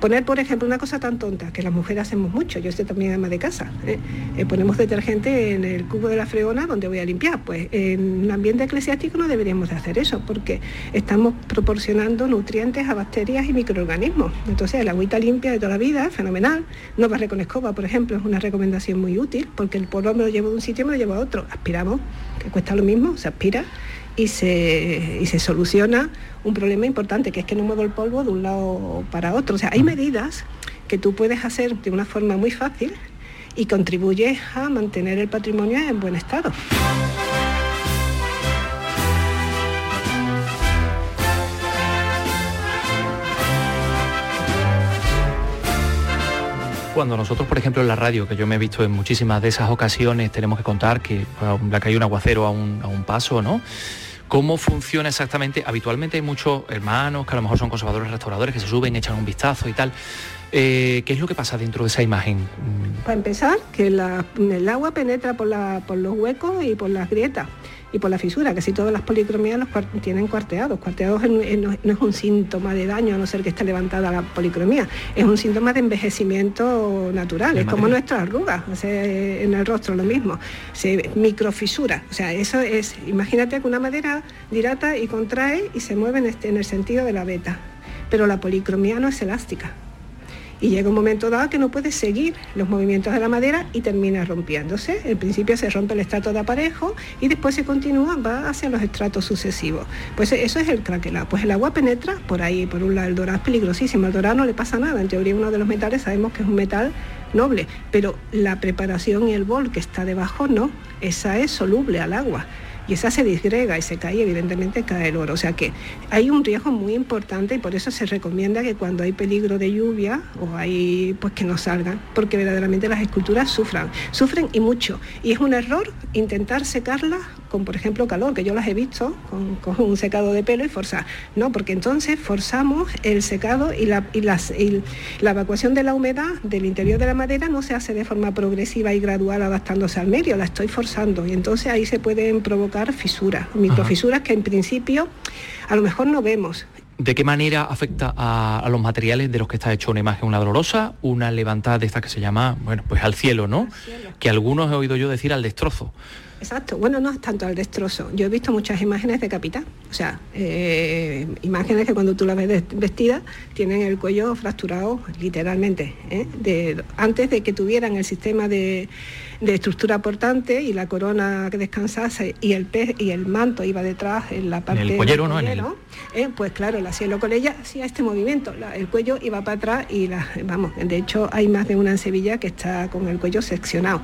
Poner, por ejemplo, una cosa tan tonta, que las mujeres hacemos mucho, yo estoy también ama de casa, ¿eh? Eh, ponemos detergente en el cubo de la fregona donde voy a limpiar. Pues en un ambiente eclesiástico no deberíamos de hacer eso, porque estamos proporcionando nutrientes a bacterias y microorganismos. Entonces, el agüita limpia de toda la vida, fenomenal. No barre con escoba, por ejemplo, es una recomendación muy útil, porque el polvo me lo llevo de un sitio y me lo llevo a otro. Aspiramos, que cuesta lo mismo, se aspira y se, y se soluciona un problema importante, que es que no muevo el polvo de un lado para otro. O sea, hay medidas que tú puedes hacer de una forma muy fácil y contribuye a mantener el patrimonio en buen estado. Cuando nosotros, por ejemplo, en la radio, que yo me he visto en muchísimas de esas ocasiones, tenemos que contar que la cae un aguacero a un, a un paso, ¿no? ¿Cómo funciona exactamente? Habitualmente hay muchos hermanos que a lo mejor son conservadores restauradores que se suben, echan un vistazo y tal. Eh, ¿Qué es lo que pasa dentro de esa imagen? Para empezar, que el agua penetra por, por los huecos y por las grietas y por la fisura, que si todas las policromías los tienen cuarteados. Cuarteados no, es un síntoma de daño, a no ser que esté levantada la policromía, es un síntoma de envejecimiento natural, es como nuestras arrugas, en el rostro lo mismo, se, microfisura, o sea, eso es, imagínate que una madera dilata y contrae y se mueve en, este, en el sentido de la beta, pero la policromía no es elástica y llega un momento dado que no puede seguir los movimientos de la madera y termina rompiéndose. En principio se rompe el estrato de aparejo y después se continúa, va hacia los estratos sucesivos. Pues eso es el craquelado. Pues el agua penetra por ahí, por un lado el dorado es peligrosísimo, al dorado no le pasa nada, en teoría uno de los metales sabemos que es un metal noble, pero la preparación y el bol que está debajo no, esa es soluble al agua y esa se disgrega y se cae evidentemente cae el oro. O sea que hay un riesgo muy importante y por eso se recomienda que cuando hay peligro de lluvia o hay pues que no salgan, porque verdaderamente las esculturas sufran, sufren y mucho. Y es un error intentar secarlas con por ejemplo calor, que yo las he visto con, un secado de pelo y forzar. No, porque entonces forzamos el secado y la, y la evacuación de la humedad del interior de la madera no se hace de forma progresiva y gradual adaptándose al medio, la estoy forzando y entonces ahí se pueden provocar fisuras, microfisuras que en principio a lo mejor no vemos. ¿De qué manera afecta a, los materiales de los que está hecho una imagen, una dolorosa, una levantada de esta que se llama, bueno, pues al cielo, ¿no? Que algunos he oído yo decir al destrozo. Exacto, bueno, no es tanto al destrozo. Yo he visto muchas imágenes de capitán, o sea, eh, imágenes que cuando tú las ves vestidas tienen el cuello fracturado literalmente, ¿eh? de, antes de que tuvieran el sistema de de estructura portante y la corona que descansase y el pez y el manto iba detrás en la parte del cuellero, ¿no? Eh, pues claro, el cielo con ella hacía este movimiento, el cuello iba para atrás y la, vamos, de hecho hay más de una en Sevilla que está con el cuello seccionado.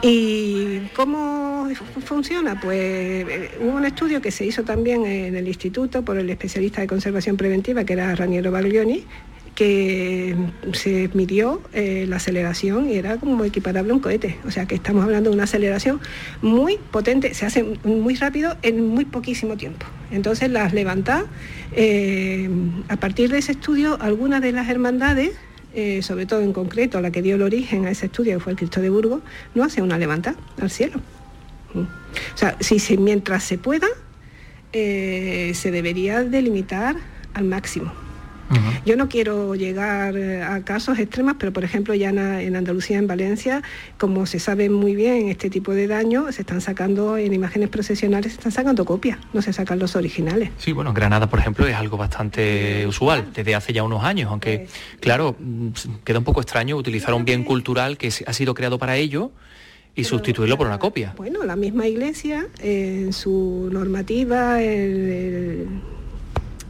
¿Y cómo funciona? Pues eh, hubo un estudio que se hizo también en el instituto por el especialista de conservación preventiva que era Raniero Baglioni que se midió eh, la aceleración y era como equiparable a un cohete. O sea que estamos hablando de una aceleración muy potente, se hace muy rápido en muy poquísimo tiempo. Entonces las levantadas, eh, a partir de ese estudio, algunas de las hermandades, eh, sobre todo en concreto la que dio el origen a ese estudio, que fue el Cristo de Burgos, no hace una levantada al cielo. O sea, si, mientras se pueda, se debería delimitar al máximo. Yo no quiero llegar eh, a casos extremos, pero por ejemplo ya en Andalucía, en Valencia, como se sabe muy bien este tipo de daño, se están sacando en imágenes procesionales, se están sacando copias, no se sacan los originales. Sí, bueno, en Granada, por ejemplo, es algo bastante usual, desde hace ya unos años, aunque, claro, mm, queda un poco extraño utilizar un bien cultural que ha sido creado para ello y sustituirlo por una copia. Bueno, la misma iglesia, en su normativa, el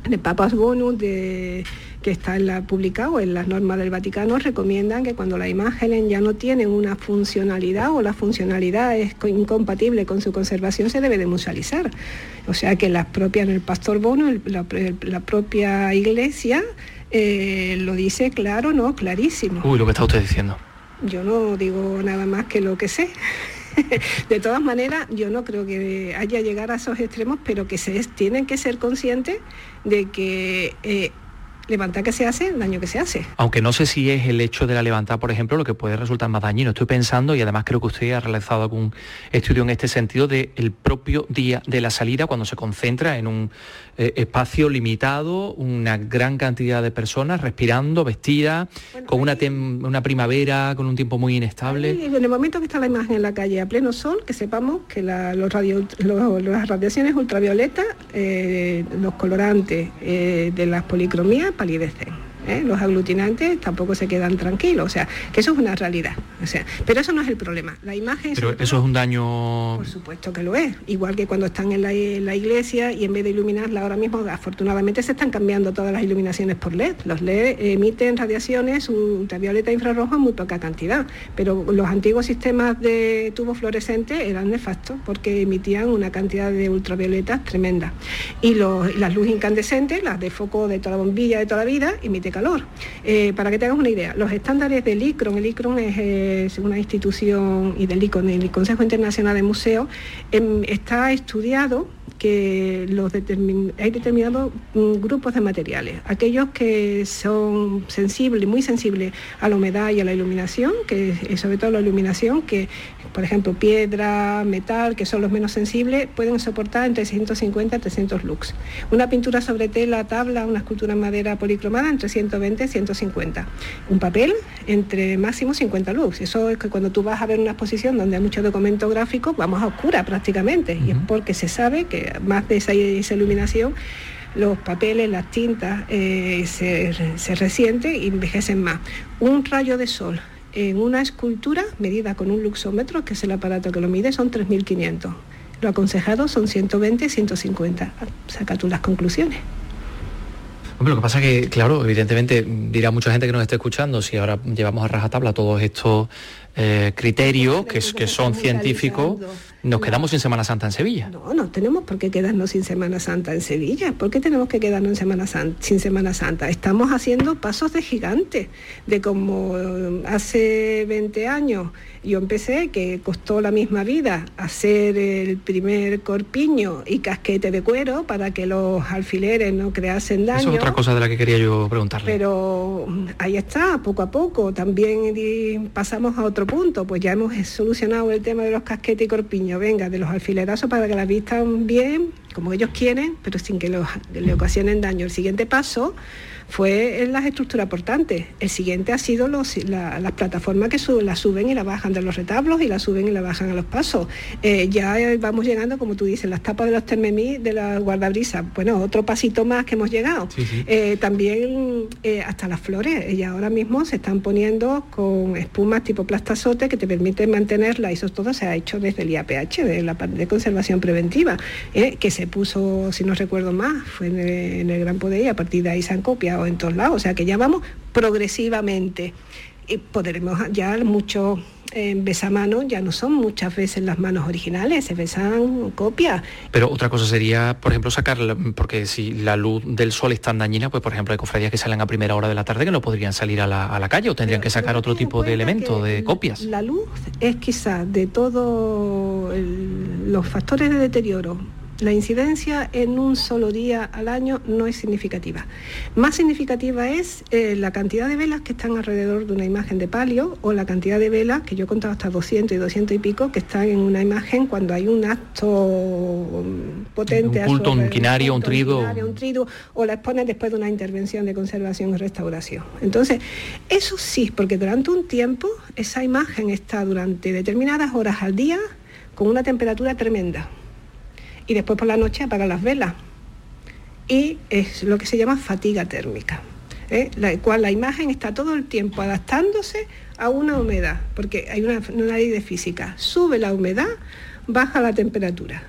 de Papas Bonus de, que está en la, publicado en las normas del Vaticano recomiendan que cuando las imágenes ya no tienen una funcionalidad o la funcionalidad es incompatible con su conservación se debe de musealizar. O sea que las propias, el pastor Bono, la, propia iglesia eh, lo dice claro, no, clarísimo. Uy, lo que está usted diciendo. Yo no digo nada más que lo que sé. <laughs> de todas maneras, yo no creo que haya llegar a esos extremos, pero que se tienen que ser conscientes de que eh, levantar que se hace, el daño que se hace. Aunque no sé si es el hecho de la levantada, por ejemplo, lo que puede resultar más dañino. Estoy pensando, y además creo que usted ha realizado algún estudio en este sentido, del propio día de la salida, cuando se concentra en un eh, espacio limitado, una gran cantidad de personas respirando, vestidas, con una, una primavera, con un tiempo muy inestable. en el momento que está la imagen en la calle a pleno sol, que sepamos que los radio, las radiaciones ultravioletas, eh, los colorantes eh, de las policromías palidecen. ¿Eh? Los aglutinantes tampoco se quedan tranquilos, o sea, que eso es una realidad. O sea, pero eso no es el problema. La imagen... Pero eso es un daño... Por supuesto que lo es. Igual que cuando están en la, iglesia y en vez de iluminarla ahora mismo, afortunadamente se están cambiando todas las iluminaciones por LED. Los LED emiten radiaciones ultravioleta e infrarrojo en muy poca cantidad, pero los antiguos sistemas de tubos fluorescentes eran nefastos porque emitían una cantidad de ultravioletas tremenda. Y las luces incandescentes, las de foco de toda la bombilla de toda la vida, calor. Eh, para que te hagas una idea, los estándares del ICRON, el ICRON es, una institución y del ICON, el Consejo Internacional de Museos, em, está estudiado que los hay determinados mm, grupos de materiales, aquellos que son sensibles, muy sensibles a la humedad y a la iluminación, que es sobre todo la iluminación, que por ejemplo piedra, metal, que son los menos sensibles, pueden soportar entre 150 y 300 lux. Una pintura sobre tela, tabla, una escultura en madera policromada entre 120 y 150. Un papel entre máximo 50 lux. Eso es que cuando tú vas a ver una exposición donde hay mucho documento gráfico, vamos a oscura prácticamente, y es porque se sabe que más de esa, iluminación, los papeles, las tintas eh, se, se resienten y envejecen más. Un rayo de sol en una escultura medida con un luxómetro, que es el aparato que lo mide, son 3.500. Lo aconsejado son 120, 150. Saca tú las conclusiones. Hombre, lo que pasa es que, claro, evidentemente dirá mucha gente que nos esté escuchando, si ahora llevamos a rajatabla todos estos eh, criterios que, que son científicos, nos quedamos sin Semana Santa en Sevilla. No, no tenemos por qué quedarnos sin Semana Santa en Sevilla. ¿Por qué tenemos que quedarnos en Semana sin Semana Santa? Estamos haciendo pasos de gigante, de como hace 20 años yo empecé, que costó la misma vida, hacer el primer corpiño y casquete de cuero para que los alfileres no creasen daño. Eso es otra cosa de la que quería yo preguntarle. Pero ahí está, poco a poco. También pasamos a otro punto, pues ya hemos solucionado el tema de los casquetes y corpiños, venga, de los alfilerazos para que las vistan bien, como ellos quieren, pero sin que le ocasionen daño. El siguiente paso fue en las estructuras portantes. El siguiente ha sido las plataformas que la suben y la bajan de los retablos y la suben y la bajan a los pasos. Eh, ya vamos llegando, como tú dices, las tapas de los termemí de la guardabrisas. Bueno, otro pasito más que hemos llegado. Eh, también eh, hasta las flores. Y ahora mismo se están poniendo con espumas tipo plastazote que te permiten mantenerla. Y eso todo se ha hecho desde el IAPH, de la parte de conservación preventiva, que se puso, si no recuerdo más, fue en el, Gran Poder y a partir de ahí se han copiado en todos lados, o sea que ya vamos progresivamente. Y podremos ya muchos eh, besamanos ya no son muchas veces las manos originales, se besan copias. Pero otra cosa sería, por ejemplo, sacar, porque si la luz del sol es tan dañina, pues por ejemplo hay cofradías que salen a primera hora de la tarde que no podrían salir a la, calle o tendrían que sacar otro tipo de elementos, de copias. La luz es quizás de todos los factores de deterioro la incidencia en un solo día al año no es significativa. Más significativa es eh, la cantidad de velas que están alrededor de una imagen de palio o la cantidad de velas, que yo he contado hasta 200 y 200 y pico, que están en una imagen cuando hay un acto mm, potente. Un culto, un quinario, un trido. Un o la exponen después de una intervención de conservación y restauración. Entonces, eso sí, porque durante un tiempo esa imagen está durante determinadas horas al día con una temperatura tremenda y después por la noche apaga las velas. Y es lo que se llama fatiga térmica, ¿eh? la cual la imagen está todo el tiempo adaptándose a una humedad, porque hay una, una ley de física. Sube la humedad, baja la temperatura.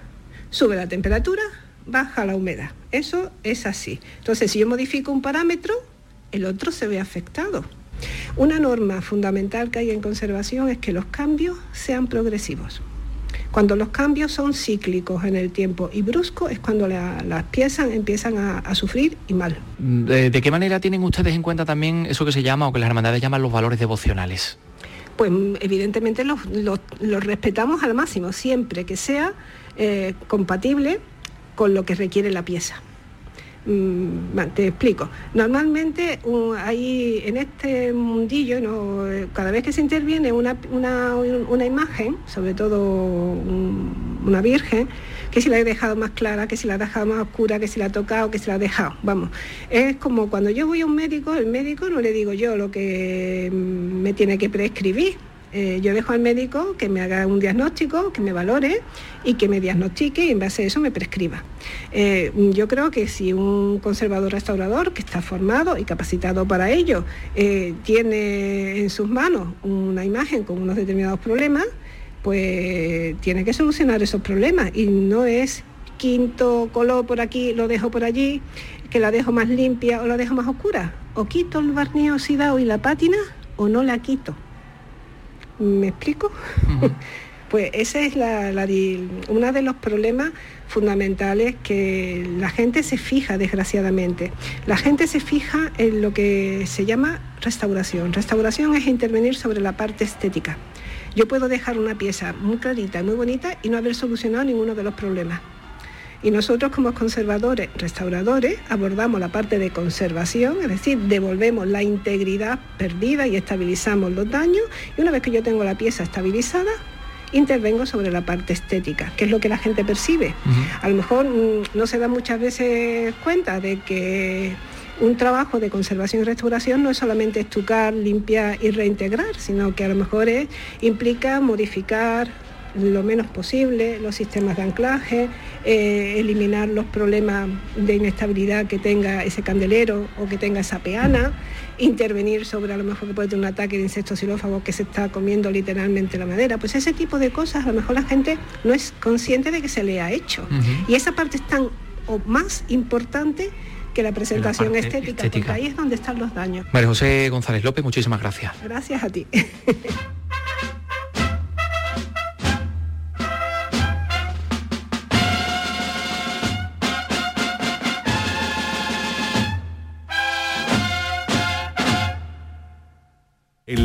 Sube la temperatura, baja la humedad. Eso es así. Entonces, si yo modifico un parámetro, el otro se ve afectado. Una norma fundamental que hay en conservación es que los cambios sean progresivos. Cuando los cambios son cíclicos en el tiempo y bruscos es cuando las piezas empiezan a, sufrir y mal. ¿De, qué manera tienen ustedes en cuenta también eso que se llama o que las hermandades llaman los valores devocionales? Pues evidentemente los, respetamos al máximo, siempre que sea eh, compatible con lo que requiere la pieza. Mm, te explico. Normalmente hay en este mundillo, cada vez que se interviene una, imagen, sobre todo una virgen, que si la he dejado más clara, que si la he dejado más oscura, que si la he tocado, que si la he dejado. Vamos, es como cuando yo voy a un médico, el médico no le digo yo lo que me tiene que prescribir, Eh, yo dejo al médico que me haga un diagnóstico, que me valore y que me diagnostique y en base a eso me prescriba. Eh, yo creo que si un conservador restaurador que está formado y capacitado para ello eh, tiene en sus manos una imagen con unos determinados problemas, pues tiene que solucionar esos problemas y no es quinto color por aquí, lo dejo por allí, que la dejo más limpia o la dejo más oscura. O quito el barniz oxidado y la pátina o no la quito. ¿Me explico? <laughs> pues ese es la, uno de los problemas fundamentales que la gente se fija, desgraciadamente. La gente se fija en lo que se llama restauración. Restauración es intervenir sobre la parte estética. Yo puedo dejar una pieza muy clarita, muy bonita y no haber solucionado ninguno de los problemas. Y nosotros como conservadores, restauradores, abordamos la parte de conservación, es decir, devolvemos la integridad perdida y estabilizamos los daños. Y una vez que yo tengo la pieza estabilizada, intervengo sobre la parte estética, que es lo que la gente percibe. A lo mejor mm, no se da muchas veces cuenta de que un trabajo de conservación y restauración no es solamente estucar, limpiar y reintegrar, sino que a lo mejor implica modificar lo menos posible los sistemas de anclaje, eh, eliminar los problemas de inestabilidad que tenga ese candelero o que tenga esa peana, intervenir sobre a lo mejor que puede tener un ataque de insectos xilófagos que se está comiendo literalmente la madera. Pues ese tipo de cosas a lo mejor la gente no es consciente de que se le ha hecho. Y esa parte es tan o más importante que la presentación estética, estética, porque ahí es donde están los daños. María José González López, muchísimas gracias. Gracias a ti. <laughs>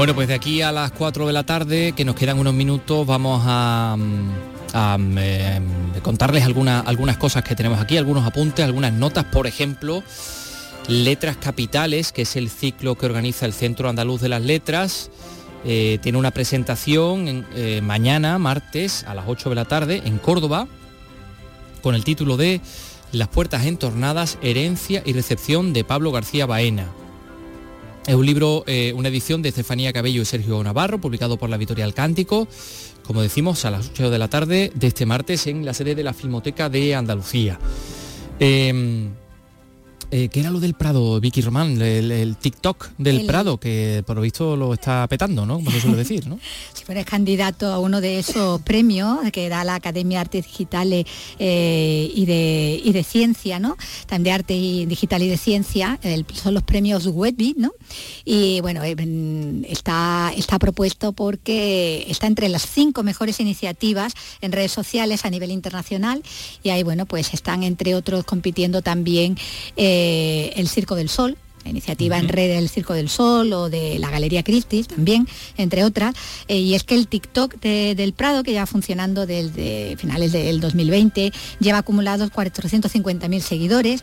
Bueno, pues de aquí a las 4 de la tarde, que nos quedan unos minutos, vamos a, mm, em, contarles algunas cosas que tenemos aquí, algunos apuntes, algunas notas, por ejemplo, Letras Capitales, que es el ciclo que organiza el Centro Andaluz de las Letras. Eh, tiene una presentación eh, mañana, martes, a las 8 de la tarde, en Córdoba, con el título de Las puertas entornadas, herencia y recepción de Pablo García Baena. Es un libro, eh, una edición de Estefanía Cabello y Sergio Navarro, publicado por la Editorial Cántico, como decimos, a las 8 de la tarde de este martes en la sede de la Filmoteca de Andalucía. Em, eh, ¿Qué era lo del Prado, Vicky Román? El, TikTok del Prado, que por lo visto lo está petando, ¿no? Como se suele decir, ¿no? <laughs> si fueres candidato a uno de esos premios que da la Academia de Artes Digitales eh, y, de, y de Ciencia, ¿no? También de Arte y Digital y de Ciencia, son los premios Webby, ¿no? Y bueno, eh, está, está propuesto porque está entre las cinco mejores iniciativas en redes sociales a nivel internacional y ahí, bueno, pues están entre otros compitiendo también el Circo del Sol, la iniciativa en red del Circo del Sol o de la Galería Christie's también, entre otras. Eh, y es que el TikTok del Prado, que lleva funcionando desde finales del 2020, lleva acumulados 450.000 seguidores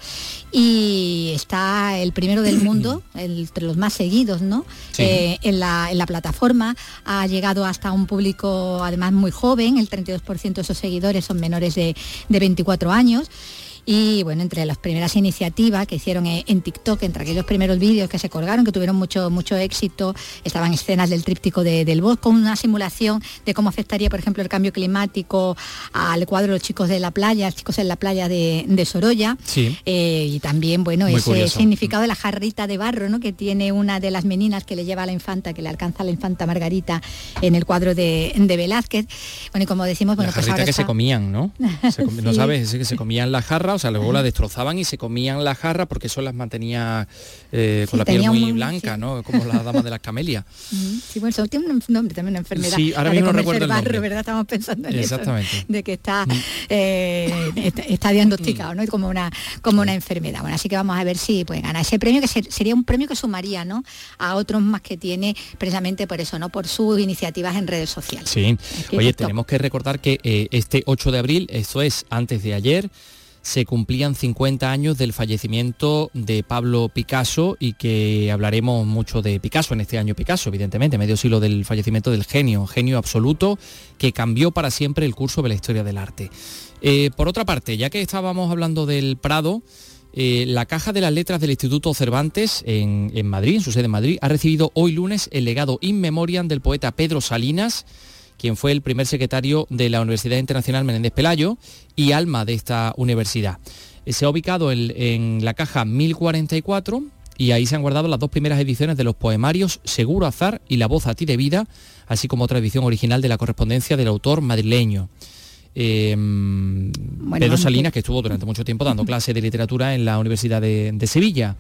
y está el primero del mundo, <coughs> entre los más seguidos, ¿no? Eh, en, la, plataforma. Ha llegado hasta un público además muy joven, el 32% de esos seguidores son menores de, de 24 años. Y bueno, entre las primeras iniciativas que hicieron en TikTok, entre aquellos primeros vídeos que se colgaron, que tuvieron mucho, mucho éxito, estaban escenas del tríptico del bosque, con una simulación de cómo afectaría, por ejemplo, el cambio climático al cuadro de los chicos de la playa, chicos en la playa de, Sorolla. Eh, y también, bueno, ese significado de la jarrita de barro, ¿no? Que tiene una de las meninas que le lleva a la infanta, que le alcanza a la infanta Margarita en el cuadro de, Velázquez. Bueno, y como decimos, bueno, la pues que se comían, ¿no? no sabes, es que se comían la jarra o sea, luego la destrozaban y se comían las jarras porque eso las mantenía eh, con la piel muy blanca, ¿no? Como la dama de las <laughs> camelias. Sí, bueno, eso tiene un nombre también, una enfermedad. Sí, ahora La mismo no recuerdo el nombre. ¿verdad? Estamos pensando en Exactamente. eso, de que está, eh, está, está diagnosticado, ¿no? Como una, como una enfermedad. Bueno, así que vamos a ver si puede ganar ese premio, que ser- sería un premio que sumaría, ¿no? A otros más que tiene precisamente por eso, ¿no? Por sus iniciativas en redes sociales. Sí, oye, tenemos que recordar que eh, este 8 de abril, esto es antes de ayer, se cumplían 50 años del fallecimiento de Pablo Picasso y que hablaremos mucho de Picasso en este año Picasso, evidentemente, medio siglo del fallecimiento del genio, genio absoluto que cambió para siempre el curso de la historia del arte. Eh, por otra parte, ya que estábamos hablando del Prado, eh, la Caja de las Letras del Instituto Cervantes en, en Madrid, en su sede en Madrid, ha recibido hoy lunes el legado in memoriam del poeta Pedro Salinas, quien fue el primer secretario de la Universidad Internacional Menéndez Pelayo y alma de esta universidad. Eh, Se ha ubicado en, en la caja 1044 y ahí se han guardado las dos primeras ediciones de los poemarios Seguro Azar y La voz a ti de vida, así como otra edición original de la correspondencia del autor madrileño. Eh, Pedro Salinas, que estuvo durante mucho tiempo dando clases de literatura en la Universidad de, de Sevilla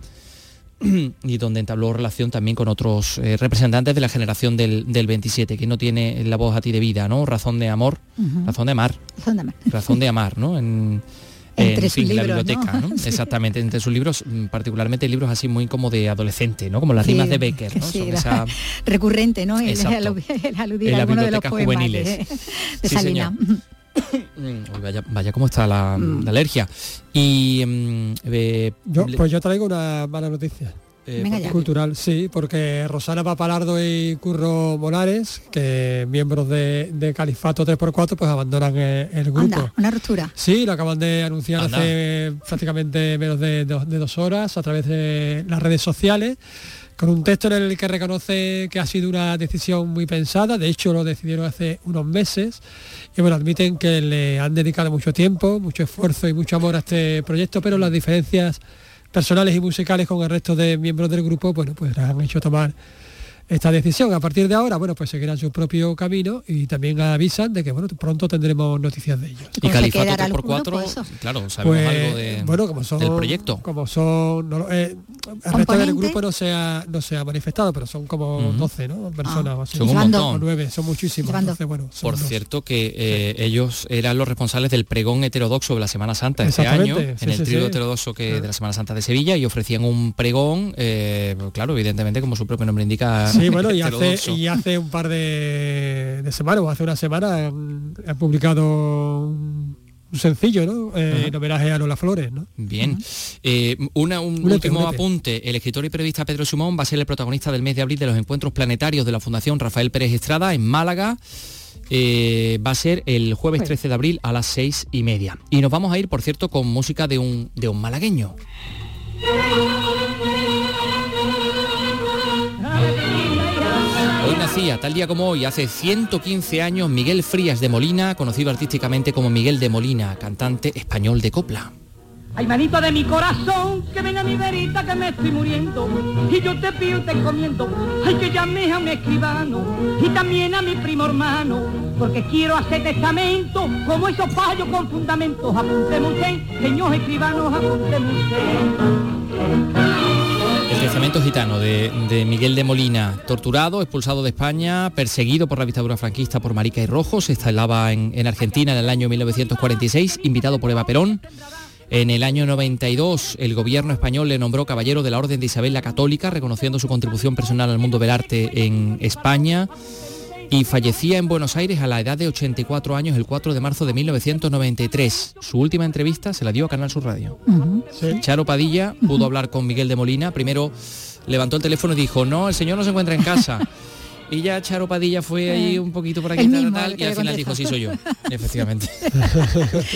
y donde entabló relación también con otros eh, representantes de la generación del, del 27, que no tiene la voz a ti de vida, ¿no? Razón de amor, razón de amar, Razón de amar. razón de amar, ¿no? En, <laughs> Entre en la biblioteca, ¿no? ¿no? <laughs> Sí. Exactamente, entre sus libros, mm, particularmente libros así muy como de adolescente, ¿no? Como las Sí, rimas de Becker, ¿no? sí, Son la- esa- <laughs> recurrente, ¿no? El, aludir En a alguno de los poemas juveniles. de, de. <coughs> Mm, vaya, vaya cómo está la, la alergia. Y mm, eh, Yo, le- pues yo traigo una mala noticia. Eh, Venga ¿por ya. qué? Cultural, sí, porque Rosana Papalardo y Curro Molares, que miembros de, de Califato 3x4, pues abandonan el grupo. Anda, una ruptura. Sí, lo acaban de anunciar Anda. hace prácticamente menos de dos horas a través de las redes sociales, con un texto en el que reconoce que ha sido una decisión muy pensada, de hecho lo decidieron hace unos meses, y bueno, admiten que le han dedicado mucho tiempo, mucho esfuerzo y mucho amor a este proyecto, pero las diferencias personales y musicales con el resto de miembros del grupo, bueno, pues las han hecho tomar esta decisión. A partir de ahora, bueno, pues seguirán su propio camino y también avisan de que bueno, pronto tendremos noticias de ellos. y Califato 3x4, claro, sabemos Pues, algo de, bueno, como son, del proyecto. Como son, no eh, el resto del grupo no se ha, no se ha manifestado, pero son como Ujú. 12, ¿no? Personas o así. Son un montón. O nueve, son muchísimos. Entonces, bueno, son Por dos. cierto que eh, ellos eran los responsables del pregón heterodoxo de la Semana Santa este Exactamente, año, sí, en el sí, trío sí. heterodoxo que de la Semana Santa de Sevilla y ofrecían un pregón, eh, claro, evidentemente como su propio nombre indica. Sí, <laughs> bueno, y hace, heterodoxo. y hace un par de, de semanas, o hace una semana, han, han publicado un, sencillo, ¿no? Eh, en homenaje a Lola Flores, ¿no? Bien. Eh, una- un Un último un apunte. El escritor y periodista Pedro Simón va a ser el protagonista del mes de abril de los encuentros planetarios de la Fundación Rafael Pérez Estrada en Málaga. Eh, va a ser el jueves 13 de abril a las seis y media. Y nos vamos a ir, por cierto, con música de un, de un malagueño. Tal día como hoy, hace 115 años, Miguel Frías de Molina, conocido artísticamente como Miguel de Molina, cantante español de copla. Ay, manito de mi corazón, que ven a mi verita que me estoy muriendo. Y yo te pido te encomiendo, ay, que llame a mi escribano y también a mi primo hermano, porque quiero hacer testamento como esos payos con fundamentos. Apúnteme usted, señor escribanos, apúnteme usted. El gitano de, de Miguel de Molina, torturado, expulsado de España, perseguido por la dictadura franquista por Marica y Rojo, se instalaba en, en Argentina en el año 1946, invitado por Eva Perón. En el año 92 el gobierno español le nombró caballero de la Orden de Isabel la Católica, reconociendo su contribución personal al mundo del arte en España. Y fallecía en Buenos Aires a la edad de 84 años el 4 de marzo de 1993. Su última entrevista se la dio a Canal Sur Radio. Charo Padilla pudo hablar con Miguel de Molina. Primero levantó el teléfono y dijo, no, el señor no se encuentra en casa. <laughs> Y ya Charo Padilla fue ahí un poquito por aquí mismo, tal, y al final dijo, sí, soy yo. <laughs> Efectivamente.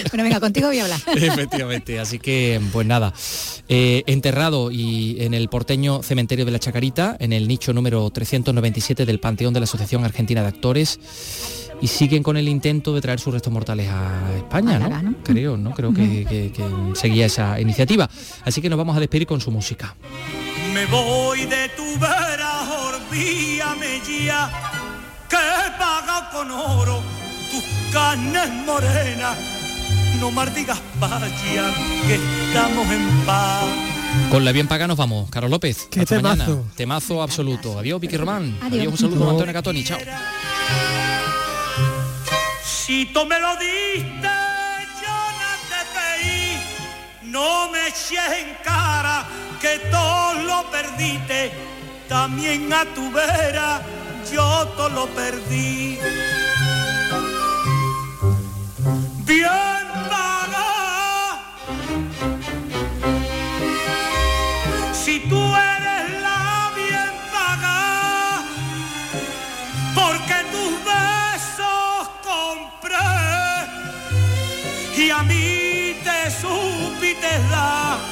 Bueno, venga, contigo voy a hablar. <laughs> Efectivamente, así que pues nada, Eh, enterrado y en el porteño cementerio de la Chacarita, en el nicho número 397 del Panteón de la Asociación Argentina de Actores, y siguen con el intento de traer sus restos mortales a España, ¿no? Creo, ¿no? Creo que, que- que seguía esa iniciativa. Así que nos vamos a despedir con su música. Me voy de tu olvídame ya, que paga con oro tus carnes morenas. no maldigas vaya, que estamos en paz. Con la bien paga nos vamos. Carlos López. Qué hasta mañana. temazo. Temazo absoluto. Adiós, Vicky Román. Adiós. un saludo, No. Antonio Catoni. Chao. Si tú me lo diste, yo no te pedí, no me eches en cara que todo lo perdiste, también a tu vera yo todo lo perdí. Bien paga, si tú eres la bien paga, porque tus besos compré y a mí te supiste dar.